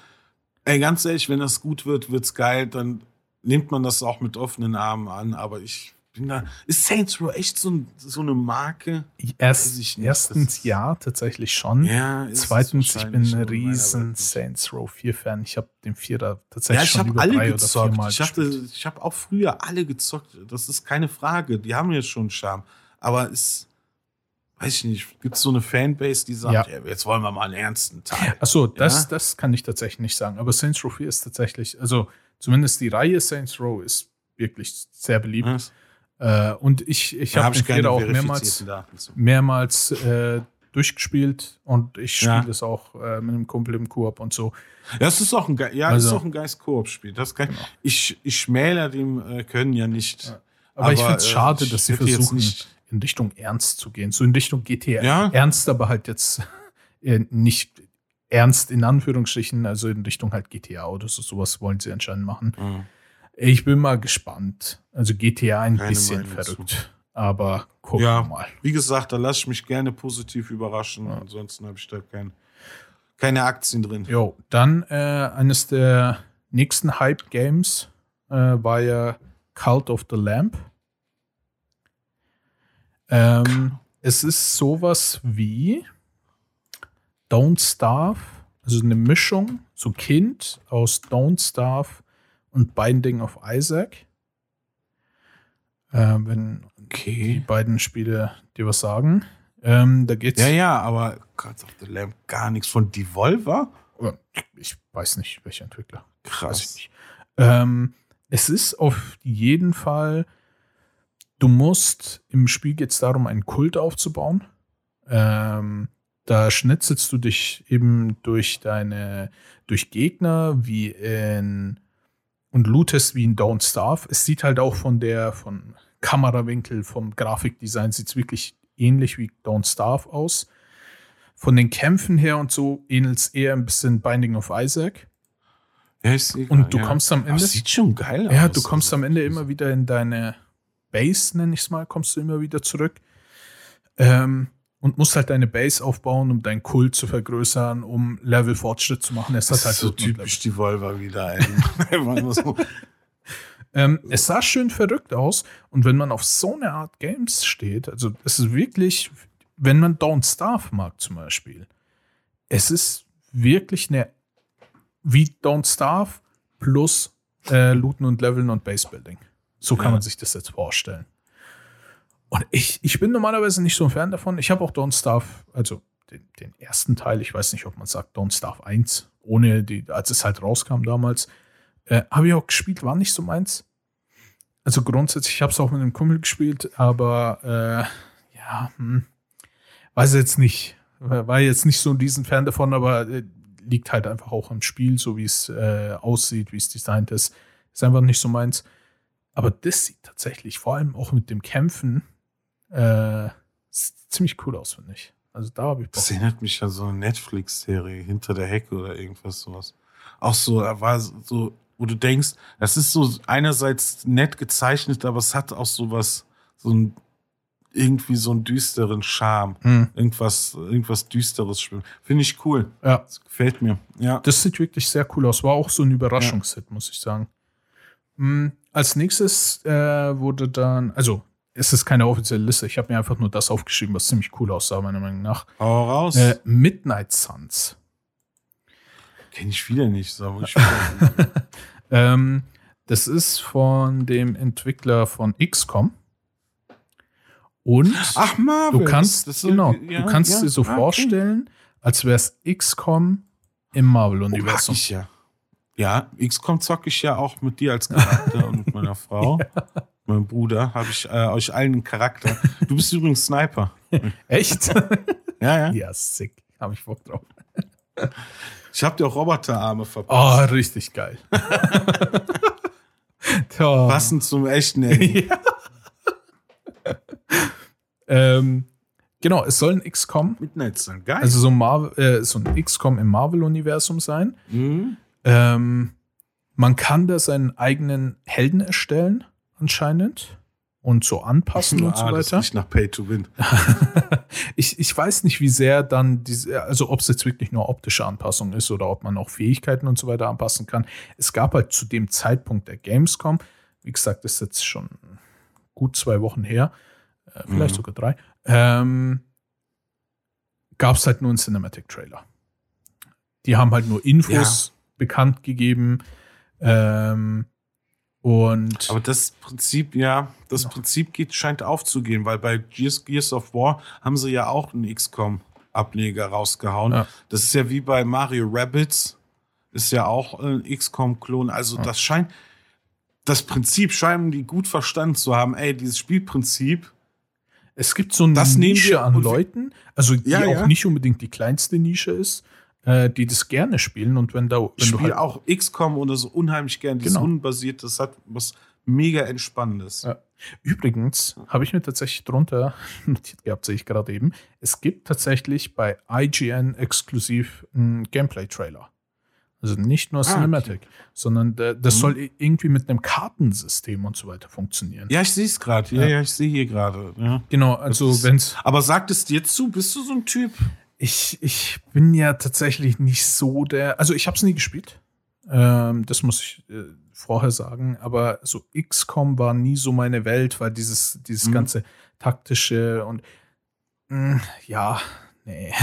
Ey, ganz ehrlich, wenn das gut wird, wird's geil, dann nimmt man das auch mit offenen Armen an. Aber ich da. Ist Saints Row echt so, so eine Marke? erst, nicht, erstens ja, tatsächlich schon. Ja. Zweitens, ich bin ein riesen. Saints Row 4-Fan. Ich habe den Vierer Ja, tatsächlich ich schon über alle drei oder gezockt. viermal Ich, hatte, gespielt. ich habe auch früher alle gezockt. Das ist keine Frage. Die haben ja schon Charme. Aber es, weiß ich nicht, gibt es so eine Fanbase, die sagt, Ja. ja. jetzt wollen wir mal einen ernsten Teil. Achso, das, Ja? das kann ich tatsächlich nicht sagen. Aber Saints Row 4 ist tatsächlich, also zumindest die Reihe Saints Row ist wirklich sehr beliebt. Was? Äh, und ich, ich habe ich den auch mehrmals, mehrmals äh, durchgespielt und ich spiele Ja. das auch äh, mit einem Kumpel im Koop und so. Ja, es ist auch ein, ge- ja, Also- ist auch ein geiles Koop-Spiel. Das Genau. ich, ich schmäler dem äh, Können ja nicht. Aber, ich finde es äh, schade, dass sie versuchen, in Richtung Ernst zu gehen. So in Richtung GTA. Ja. Ernst, aber halt jetzt [laughs] äh, nicht ernst in Anführungsstrichen, also in Richtung halt GTA oder so. Sowas wollen sie anscheinend machen. Mhm. Ich bin mal gespannt. Also GTA ein Keine bisschen Meinung verrückt. Aber gucken Ja. mal. Wie gesagt, da lasse ich mich gerne positiv überraschen. Ansonsten habe ich da kein, keine Aktien drin. Jo, dann äh, eines der nächsten Hype-Games äh, war ja Cult of the Lamp. Ähm, es ist sowas wie Don't Starve, also eine Mischung, so Kind aus Don't Starve und Binding of Isaac. Äh, wenn die Okay. beiden Spiele dir was sagen. Ähm, da geht's Ja, ja, aber Cards of the Lamb gar nichts von Devolver? Ich weiß nicht, welcher Entwickler. Krass. nicht. Ähm, es ist auf jeden Fall, du musst, im Spiel geht es darum, einen Kult aufzubauen. Ähm, da schnitzelst du dich eben durch deine, durch Gegner wie in und lootest wie in Don't Starve. Es sieht halt auch von der, von Kamerawinkel, vom Grafikdesign sieht es wirklich ähnlich wie Don't Starve aus. Von den Kämpfen her und so ähnelt es eher ein bisschen Binding of Isaac. Ja, ich sehe Und du ja. kommst am Ende. sieht schon geil aus. Ja, du kommst am Ende immer wieder in deine Base, nenne ich es mal, kommst du immer wieder zurück. Ähm, und musst halt deine Base aufbauen, um deinen Kult zu vergrößern, um Level-Fortschritt zu machen. Es Das halt ist so Looten und typisch Devolver wieder. ey. [laughs] Einfach nur so. Ähm, es sah schön verrückt aus und wenn man auf so eine Art Games steht, also es ist wirklich, wenn man Don't Starve mag zum Beispiel, es ist wirklich eine wie Don't Starve plus äh, Looten und Leveln und Basebuilding. So kann Ja. man sich das jetzt vorstellen. Und ich, ich bin normalerweise nicht so ein Fan davon. Ich habe auch Don't Starve, also den, den ersten Teil, ich weiß nicht, ob man sagt Don't Starve 1, ohne die, als es halt rauskam damals, äh, habe ich auch gespielt, war nicht so meins. Also grundsätzlich, ich habe es auch mit einem Kumpel gespielt, aber äh, ja, hm, weiß jetzt nicht. War jetzt nicht so ein diesen Fan davon, aber äh, liegt halt einfach auch am Spiel, so wie es äh, aussieht, wie es designt ist. Ist einfach nicht so meins. Aber das sieht tatsächlich, vor allem auch mit dem Kämpfen, äh, sieht ziemlich cool aus, finde ich. Also da habe ich Bock. Das erinnert mich an so eine Netflix-Serie, Hinter der Hecke oder irgendwas sowas. Auch so, da war so, wo du denkst, das ist so einerseits nett gezeichnet, aber es hat auch sowas, so ein, irgendwie so einen düsteren Charme. Hm, Irgendwas, irgendwas Düsteres schwimmen. Finde ich cool. ja, Das gefällt mir. Ja. Das sieht wirklich sehr cool aus. War auch so ein Überraschungshit, muss ich sagen. Mm, als nächstes äh, wurde dann, also es ist keine offizielle Liste, ich habe mir einfach nur das aufgeschrieben, was ziemlich cool aussah, meiner Meinung nach. Hau raus. Äh, Midnight Suns. Kenne ich wieder nicht. So, ich [laughs] Ähm, das ist von dem Entwickler von XCOM. Und Ach, Marvel. du kannst, so- genau, ja, du kannst ja, dir so ah, okay. vorstellen, als wäre es XCOM im Oh, Marvel-Universum. ich ja. Ja, XCOM zocke ich ja auch mit dir als Charakter und mit meiner [laughs] Frau. Mein Bruder habe ich äh, euch allen einen Charakter. Du bist übrigens Sniper. [laughs] Echt? [laughs] Ja, ja. ja, sick. Habe ich Bock drauf. Ich habe dir auch Roboterarme Oh, verpasst. richtig geil. [laughs] Passend zum echten Eddie. Ja. ähm, Genau, es soll ein XCOM, Midnight sein. Geil. also so ein, Marvel, äh, so ein XCOM im Marvel-Universum sein. mhm. Ähm, man kann da seinen eigenen Helden erstellen, anscheinend. Und so anpassen [laughs] und so Ah, das weiter. riecht nach Pay to Win. [laughs] ich, ich weiß nicht, wie sehr dann diese, also ob es jetzt wirklich nur optische Anpassung ist oder ob man auch Fähigkeiten und so weiter anpassen kann. Es gab halt zu dem Zeitpunkt der Gamescom, wie gesagt, das ist jetzt schon gut zwei Wochen her, äh, vielleicht Mhm. sogar drei, ähm, gab es halt nur einen Cinematic-Trailer. Die haben halt nur Infos bekannt gegeben. Ähm, und Aber das Prinzip, ja, das Noch. Prinzip geht, scheint aufzugehen, weil bei Gears, Gears of War haben sie ja auch einen XCOM-Ableger rausgehauen. Ja. Das ist ja wie bei Mario Rabbits, ist ja auch ein XCOM-Klon. Also Ja. das scheint, das Prinzip scheinen die gut verstanden zu haben. Ey, dieses Spielprinzip, Es gibt so eine Das Nische an Leuten, also die Ja, auch nicht unbedingt die kleinste Nische ist, äh, die das gerne spielen und wenn da wenn ich spiele halt, auch XCOM oder so unheimlich gern. Dieses Genau. Unbasierte, das hat was mega Entspannendes. Ja. übrigens habe ich mir tatsächlich drunter [laughs] notiert gehabt, sehe ich gerade eben. Es gibt tatsächlich bei IGN exklusiv einen Gameplay-Trailer. Also nicht nur Ah, Cinematic, sondern der, das Mhm. soll irgendwie mit einem Kartensystem und so weiter funktionieren. Ja, ich sehe es gerade. Ja, Ja. ich sehe hier gerade. Ja. Genau, also wenn es Aber sagt es dir zu? Bist du so ein Typ? Ich, ich bin ja tatsächlich nicht so der. Also ich habe es nie gespielt. Ähm, das muss ich äh, vorher sagen. Aber so XCOM war nie so meine Welt, weil dieses, dieses Mhm. ganze taktische und mh, ja, nee. [laughs]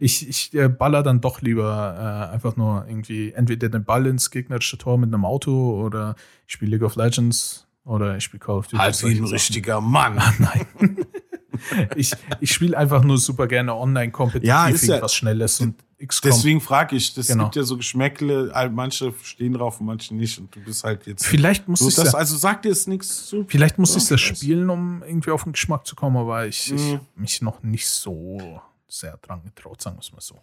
Ich, ich äh, baller dann doch lieber äh, einfach nur irgendwie entweder den Ball ins gegnerische Tor mit einem Auto oder ich spiele League of Legends oder ich spiele Call of Duty. Halt wie ein richtiger Mann. [laughs] Nein. Ich ich spiele einfach nur super gerne online kompetitiv Ja, ist ja- Schnelles und XCOM. Deswegen frage ich, das Genau. gibt ja so Geschmäckle, manche stehen drauf und manche nicht und du bist halt jetzt. vielleicht muss ich das, ja, also sagt dir jetzt nichts zu. vielleicht muss ich das spielen, um irgendwie auf den Geschmack zu kommen, aber ich, ich Mhm. mich noch nicht so sehr dran getraut, sagen wir es mal so.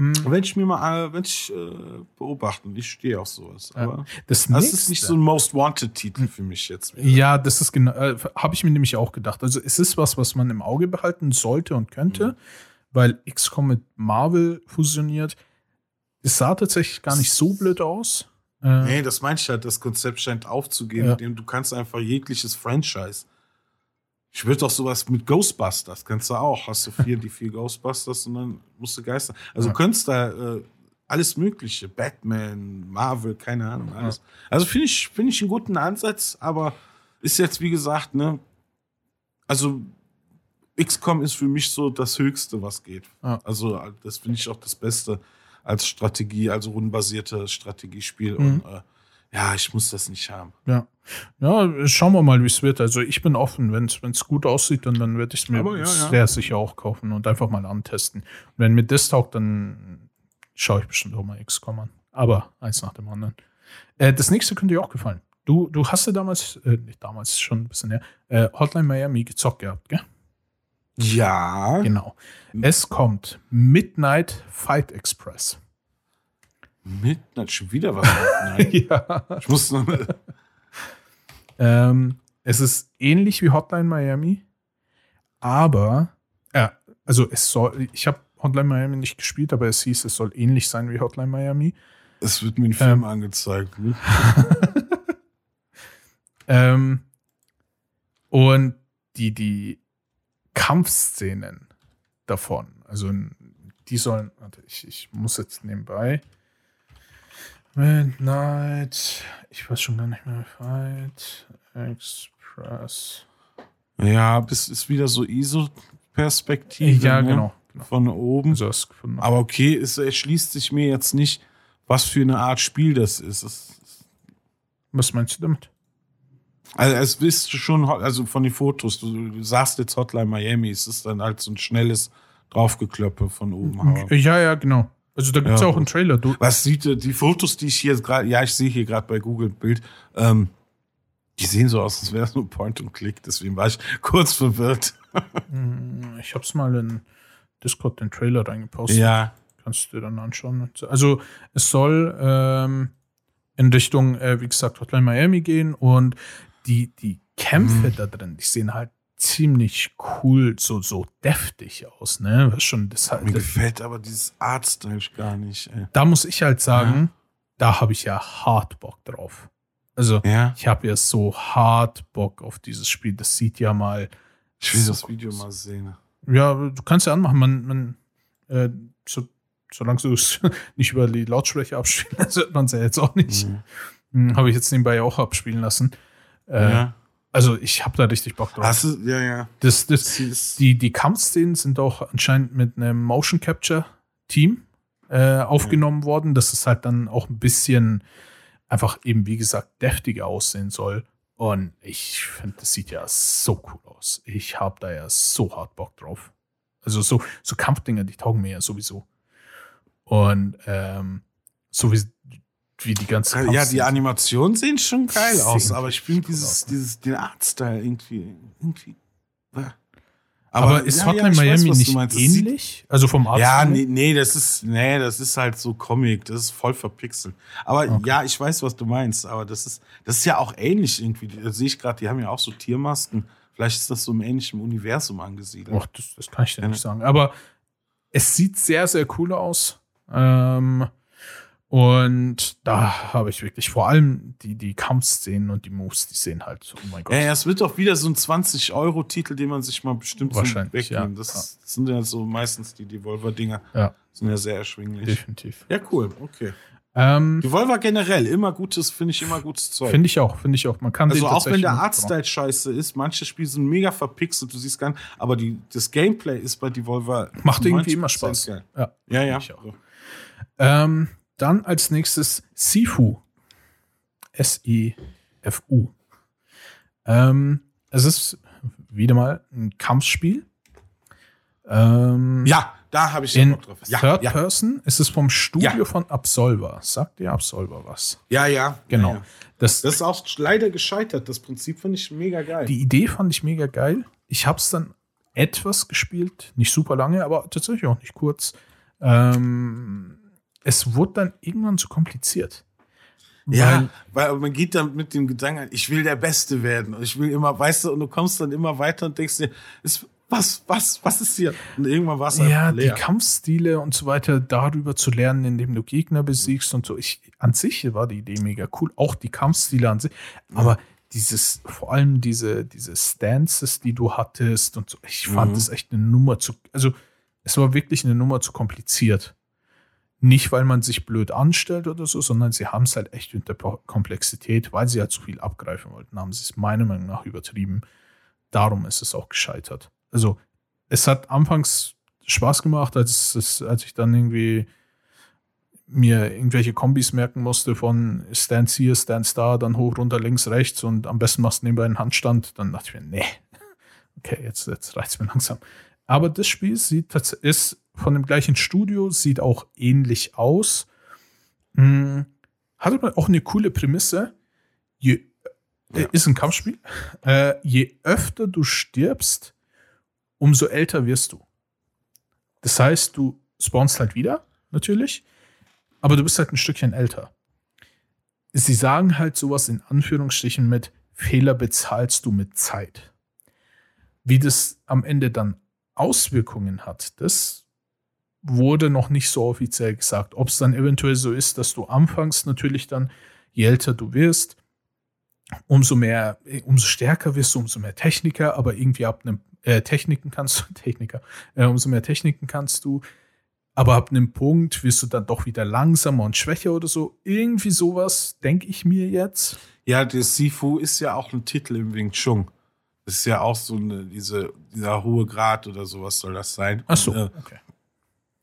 Mm, Wenn ich mir mal, äh, wenn ich äh, beobachten, ich stehe auf sowas. Ja. Aber Das, das nächste, ist nicht so ein Most Wanted-Titel für mich jetzt. Ja, das ist genau, äh, habe ich mir nämlich auch gedacht. Also es ist was, was man im Auge behalten sollte und könnte, Mhm. weil XCOM mit Marvel fusioniert. Es sah tatsächlich gar nicht so blöd aus. Äh, Nee, das meine ich halt, das Konzept scheint aufzugehen, Ja. indem du kannst einfach jegliches Franchise. Ich würde doch sowas mit Ghostbusters, kannst du auch. Hast du vier, die vier Ghostbusters und dann musst du Geister. Also Ja. du könntest da äh, alles Mögliche, Batman, Marvel, keine Ahnung, alles. Also finde ich, finde ich einen guten Ansatz, aber ist jetzt, wie gesagt, ne, also XCOM ist für mich so das Höchste, was geht. Ja. Also das finde ich auch das Beste als Strategie, also rundenbasierte Strategiespiel. Mhm. Und äh, ja, ich muss das nicht haben. Ja. ja, schauen wir mal, wie es wird. Also ich bin offen, wenn es gut aussieht, dann, dann werde ich es mir ja, ja. sehr sicher auch kaufen und einfach mal antesten. Und wenn mir das taugt, dann schaue ich bestimmt auch mal XCOM an. Aber eins nach dem anderen. Äh, das nächste könnte dir auch gefallen. Du, du hast ja damals, äh, nicht damals, schon ein bisschen her, äh, Hotline Miami gezockt gehabt, gell? Ja. Genau. Es kommt Midnight Fight Express. Midnight, schon wieder was. Nein. [laughs] ja. Ich muss noch. Ähm, es ist ähnlich wie Hotline Miami, aber ja, also es soll, ich habe Hotline Miami nicht gespielt, aber es hieß, es soll ähnlich sein wie Hotline Miami. Es wird mir ein Film Ähm. angezeigt. Ne? [laughs] Ähm, und die, die Kampfszenen davon, also die sollen, warte, ich, ich muss jetzt nebenbei. Midnight, ich weiß schon gar nicht mehr, Fight Express. Ja, das ist wieder so ISO-Perspektive. Ja, ne? genau. genau. Von oben. Also gefunden. Aber okay, es erschließt sich mir jetzt nicht, was für eine Art Spiel das ist. Es, Was meinst du damit? also es bist du schon, also von den Fotos, du, sagst jetzt Hotline Miami, es ist dann halt so ein schnelles Draufgeklöppe von oben. Ja, ja, genau. Also da gibt es ja, Ja, auch einen. Trailer. Du, Was sieht äh, die Fotos, die ich hier gerade, ja, ich sehe hier gerade bei Google Bild, ähm, die sehen so aus, als wäre es nur Point und Click, deswegen war ich [laughs] kurz verwirrt. Mm, ich hab's mal in Discord den Trailer reingepostet. Ja. Kannst du dir dann anschauen. Also es soll ähm, in Richtung, äh, wie gesagt, Hotline Miami gehen und die, die Kämpfe Mhm. da drin, die sehen halt ziemlich cool, so, so deftig aus, ne? Was schon, das, Mir das, gefällt aber dieses Artstyle gar nicht. Ey. da muss ich halt sagen, da habe ich ja hart Bock drauf. Also, Ja, ich habe ja so hart Bock auf dieses Spiel. Das sieht ja mal. ich will so das Video mal sehen. Ja, du kannst ja anmachen. Man, man, äh, so, solange du es [laughs] nicht über die Lautsprecher abspielst, [laughs] hört man es ja jetzt auch nicht. Mhm. Hm, habe ich jetzt nebenbei auch abspielen lassen. Äh, ja. Also, ich habe da richtig Bock drauf. Hast du, ja, ja. Das, das, die, die Kampfszenen sind auch anscheinend mit einem Motion Capture Team äh, aufgenommen worden, dass es halt dann auch ein bisschen einfach eben, wie gesagt, deftiger aussehen soll. Und ich finde, das sieht ja so cool aus. Ich habe da ja so hart Bock drauf. Also so, so Kampfdinger, die taugen mir ja sowieso. Und ähm, so wie, wie die ganze ja, die Animationen sehen schon geil Sehen aus, aber ich finde dieses, ne? dieses, den Artstyle irgendwie, irgendwie. äh. Aber, ist ja, Hotline ja, weiß, Miami du nicht ähnlich? Also vom Art Ja, nee, nee, das ist, nee, das ist halt so Comic, das ist voll verpixelt. Aber Okay. ja, ich weiß, was du meinst, aber das ist, das ist ja auch ähnlich irgendwie. Da sehe ich gerade, die haben ja auch so Tiermasken. Vielleicht ist das so im ähnlichen Universum angesiedelt. Och, das, das kann ich dir Ja, nicht sagen. Aber es sieht sehr, sehr cool aus. Ähm, und da habe ich wirklich vor allem die, die Kampfszenen und die Moves, die sehen halt, oh mein Gott. Ja, ja, es wird doch wieder so ein 20-Euro-Titel, den man sich mal bestimmt so Wahrscheinlich, wegnehmen. ja. Das sind ja so meistens die Devolver-Dinger. Ja. Sind ja sehr erschwinglich. Definitiv. Ja, cool, okay. Ähm, Devolver generell, immer gutes, finde ich immer gutes Zeug. finde ich auch, finde ich auch. Man kann Also auch wenn der Artstyle scheiße ist, manche Spiele sind mega verpixelt, du siehst gar nicht, aber die, das Gameplay ist bei Devolver Macht irgendwie 90% immer Spaß. Geil. Ja. Ja, ja. Ich auch. Ähm, dann als nächstes Sifu. S-I-F-U. Ähm, es ist wieder mal ein Kampfspiel. Ähm, Ja, da habe ich In Bock drauf. Ja, Third ja, Person ist es vom Studio Ja. von Absolver. Sagt dir Absolver was? ja, ja. Genau. Ja. Das, Das ist auch leider gescheitert. Das Prinzip fand ich mega geil. die Idee fand ich mega geil. Ich habe es dann etwas gespielt, nicht super lange, aber tatsächlich auch nicht kurz. Ähm, es wurde dann irgendwann zu kompliziert. Ja, weil man geht dann mit dem Gedanken, ich will der Beste werden und ich will immer, weißt du, und du kommst dann immer weiter und denkst dir, ist, was, was, was ist hier? Und irgendwann war es ja, einfach die leer. Kampfstile und so weiter darüber zu lernen, indem du Gegner besiegst und so. Ich, an sich war die Idee mega cool. Auch die Kampfstile an sich. Aber dieses, vor allem diese, diese Stances, die du hattest und so, ich fand Mhm. es echt eine Nummer zu, also es war wirklich eine Nummer zu kompliziert. Nicht, weil man sich blöd anstellt oder so, sondern sie haben es halt echt mit der Komplexität, weil sie halt zu viel abgreifen wollten, haben sie es meiner Meinung nach übertrieben. Darum ist es auch gescheitert. Also, es hat anfangs Spaß gemacht, als, als ich dann irgendwie mir irgendwelche Kombis merken musste von Stance hier, Stance da, dann hoch, runter, links, rechts und am besten machst du nebenbei einen Handstand. Dann dachte ich mir, nee, [laughs] okay, jetzt, jetzt reicht es mir langsam. Aber das Spiel sieht ist von dem gleichen Studio, sieht auch ähnlich aus. Hm, hat aber auch eine coole Prämisse. Je, äh, Ja. Ist ein Kampfspiel. Äh, je öfter du stirbst, umso älter wirst du. Das heißt, du spawnst halt wieder, natürlich, aber du bist halt ein Stückchen älter. Sie sagen halt sowas in Anführungsstrichen mit Fehler bezahlst du mit Zeit. Wie das am Ende dann Auswirkungen hat, das wurde noch nicht so offiziell gesagt. Ob es dann eventuell so ist, dass du anfangs natürlich dann, je älter du wirst, umso mehr, umso stärker wirst du, umso mehr Techniker, aber irgendwie ab einem äh, Techniken kannst du, [laughs] Techniker, äh, umso mehr Techniken kannst du, aber ab einem Punkt wirst du dann doch wieder langsamer und schwächer oder so. Irgendwie sowas, denke ich mir jetzt. Ja, der Sifu ist ja auch ein Titel im Wing Chun. Das ist ja auch so eine, diese, dieser hohe Grad oder sowas soll das sein. Ach so, Und, äh, okay.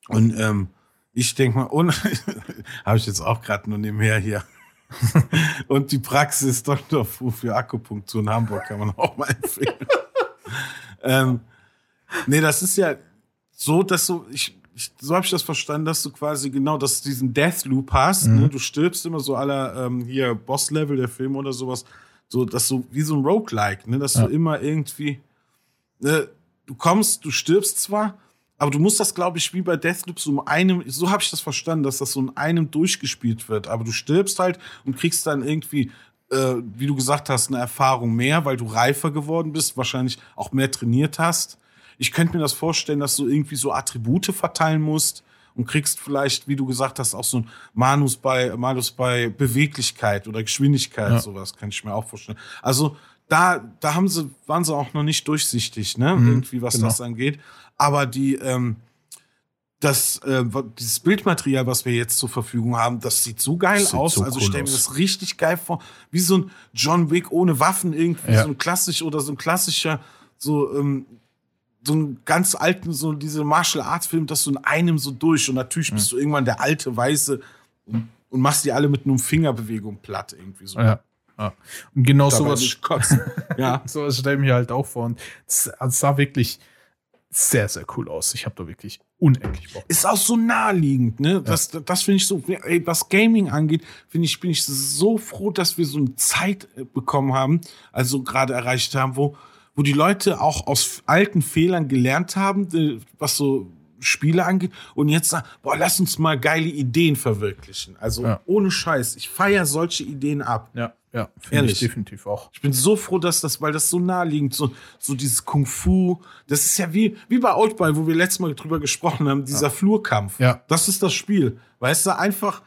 Und ähm, ich denke mal, und [laughs] habe ich jetzt auch gerade nur nebenher hier. [laughs] und die Praxis Dr. Fu für Akupunktur in Hamburg kann man auch mal empfehlen. [laughs] ähm, nee, das ist ja so, dass du, ich, ich, so habe ich das verstanden, dass du quasi genau dass du diesen Deathloop hast. Mhm. Ne? Du stirbst immer so aller ähm, hier Boss-Level der Film oder sowas. So, dass du wie so ein Roguelike, ne? dass Ja. du immer irgendwie, ne? du kommst, du stirbst zwar, aber du musst das, glaube ich, wie bei Deathloop so um einem, so habe ich das verstanden, dass das so in einem durchgespielt wird. Aber du stirbst halt und kriegst dann irgendwie äh, wie du gesagt hast, eine Erfahrung mehr, weil du reifer geworden bist, wahrscheinlich auch mehr trainiert hast. Ich könnte mir das vorstellen, dass du irgendwie so Attribute verteilen musst und kriegst vielleicht, wie du gesagt hast, auch so ein Manus bei, Malus bei Beweglichkeit oder Geschwindigkeit, ja. sowas kann ich mir auch vorstellen. Also da, da haben sie, waren sie auch noch nicht durchsichtig, ne, mhm, irgendwie was genau. das angeht. Aber die, ähm, das, äh, dieses Bildmaterial, was wir jetzt zur Verfügung haben, das sieht so geil sieht aus. So also ich stelle mir das richtig geil vor, wie so ein John Wick ohne Waffen irgendwie, ja. so ein klassisch oder so ein klassischer, so ähm, so einen ganz alten, so diese Martial Arts Film, das so in einem so durch und natürlich bist du irgendwann der alte Weiße und, und machst die alle mit einer Fingerbewegung platt irgendwie so. Ja. Ja. Und genau sowas. [laughs] ja. sowas stelle ich mir halt auch vor. Und es sah wirklich sehr, sehr cool aus. Ich habe da wirklich unendlich Bock. Ist auch so naheliegend, ne? Ja. Das, das finde ich so, ey, was Gaming angeht, finde ich, bin ich so froh, dass wir so eine Zeit äh, bekommen haben, also gerade erreicht haben, wo, wo die Leute auch aus alten Fehlern gelernt haben, äh, was so Spiele angeht und jetzt sagen, boah, lass uns mal geile Ideen verwirklichen. Also ja. ohne Scheiß, ich feiere solche Ideen ab. Ja. Ja, finde ich definitiv auch. Ich bin so froh, dass das, weil das so naheliegend, so, so dieses Kung Fu, das ist ja wie, wie bei Outball, wo wir letztes Mal drüber gesprochen haben, dieser ja. Flurkampf. Ja. Das ist das Spiel. Weißt du, einfach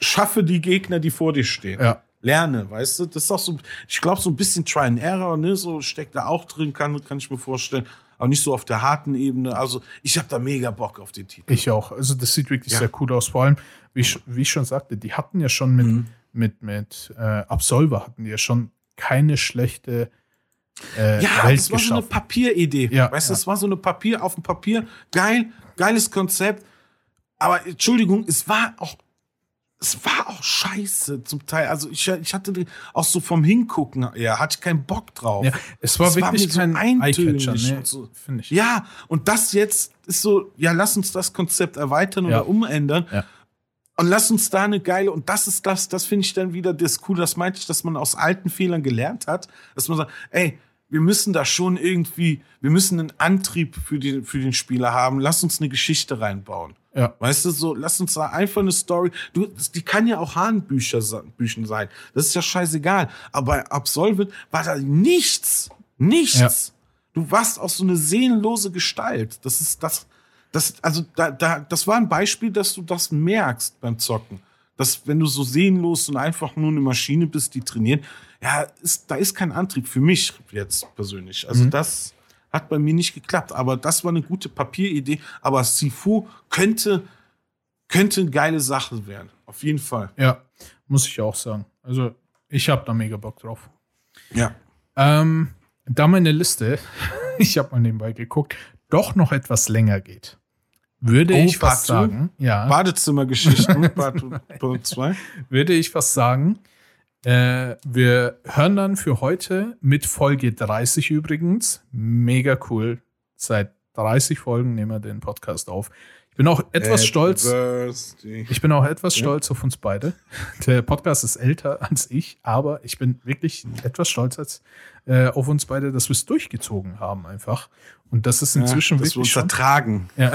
schaffe die Gegner, die vor dir stehen. Ja. Lerne, weißt du? Das ist auch so, ich glaube, so ein bisschen Try and Error, ne, so steckt da auch drin, kann, kann ich mir vorstellen. Aber nicht so auf der harten Ebene. Also, ich habe da mega Bock auf den Titel. Ich auch. Also, das sieht wirklich ja. sehr cool aus. Vor allem, wie ich, wie ich schon sagte, die hatten ja schon mit, mhm mit, mit äh, Absolver hatten die ja schon keine schlechte äh, ja, Welt das war so eine Papieridee. Ja, weißt du, ja. das war so eine Papier auf dem Papier. Geil, geiles Konzept. Aber Entschuldigung, es war auch, es war auch scheiße zum Teil. Also ich, ich hatte auch so vom Hingucken ja, hatte ich keinen Bock drauf. Ja, es war es wirklich war kein eintönig. Nee, so. ich. Ja, und das jetzt ist so, ja, lass uns das Konzept erweitern ja. oder umändern. Ja. Und lass uns da eine geile, und das ist das, das finde ich dann wieder das Coole, das meinte ich, dass man aus alten Fehlern gelernt hat, dass man sagt, ey, wir müssen da schon irgendwie, wir müssen einen Antrieb für, die, für den Spieler haben, lass uns eine Geschichte reinbauen. Ja. Weißt du, so, lass uns da einfach eine Story, du, die kann ja auch Hahnbücher Büchen sein, das ist ja scheißegal, aber bei Absolvent war da nichts, nichts. Ja. Du warst auch so eine seelenlose Gestalt, das ist das, das, also da, da, das war ein Beispiel, dass du das merkst beim Zocken. Dass, wenn du so sehnlos und einfach nur eine Maschine bist, die trainiert, ja, ist, da ist kein Antrieb für mich jetzt persönlich. Also mhm. das hat bei mir nicht geklappt. Aber das war eine gute Papieridee. Aber Sifu könnte, könnte eine geile Sache werden. Auf jeden Fall. Ja, muss ich auch sagen. Also ich habe da mega Bock drauf. Ja. Ähm, da meine Liste, [laughs] ich habe mal nebenbei geguckt, doch noch etwas länger geht würde oh, ich fast sagen. Ja. Badezimmergeschichten, [laughs] Part 2. Würde ich fast sagen. Äh, wir hören dann für heute mit Folge 30 übrigens. Mega cool. Seit 30 Folgen nehmen wir den Podcast auf. Ich bin auch etwas Happy stolz. Birthday. Ich bin auch etwas stolz auf uns beide. Der Podcast ist älter als ich, aber ich bin wirklich etwas stolz als, äh, auf uns beide, dass wir es durchgezogen haben einfach. Und das ist inzwischen ja, dass wirklich. Wir uns vertragen. Ja.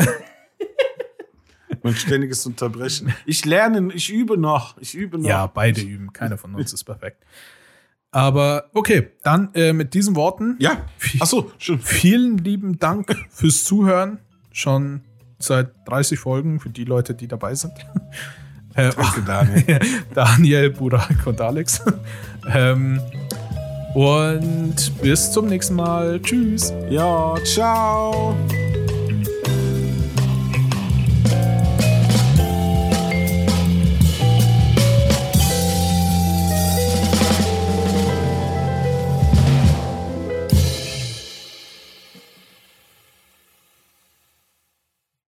[laughs] Mein ständiges Unterbrechen. Ich lerne, ich übe noch. Ich übe noch. Ja, beide üben. Keiner von uns ist perfekt. Aber okay, dann äh, mit diesen Worten. Ja. Achso, schön. Vielen lieben Dank fürs Zuhören. Schon seit 30 Folgen für die Leute, die dabei sind. [laughs] Äh, Danke, Daniel. [laughs] Daniel, Burak und Alex. ähm, und bis zum nächsten Mal. Tschüss. Ja, ciao.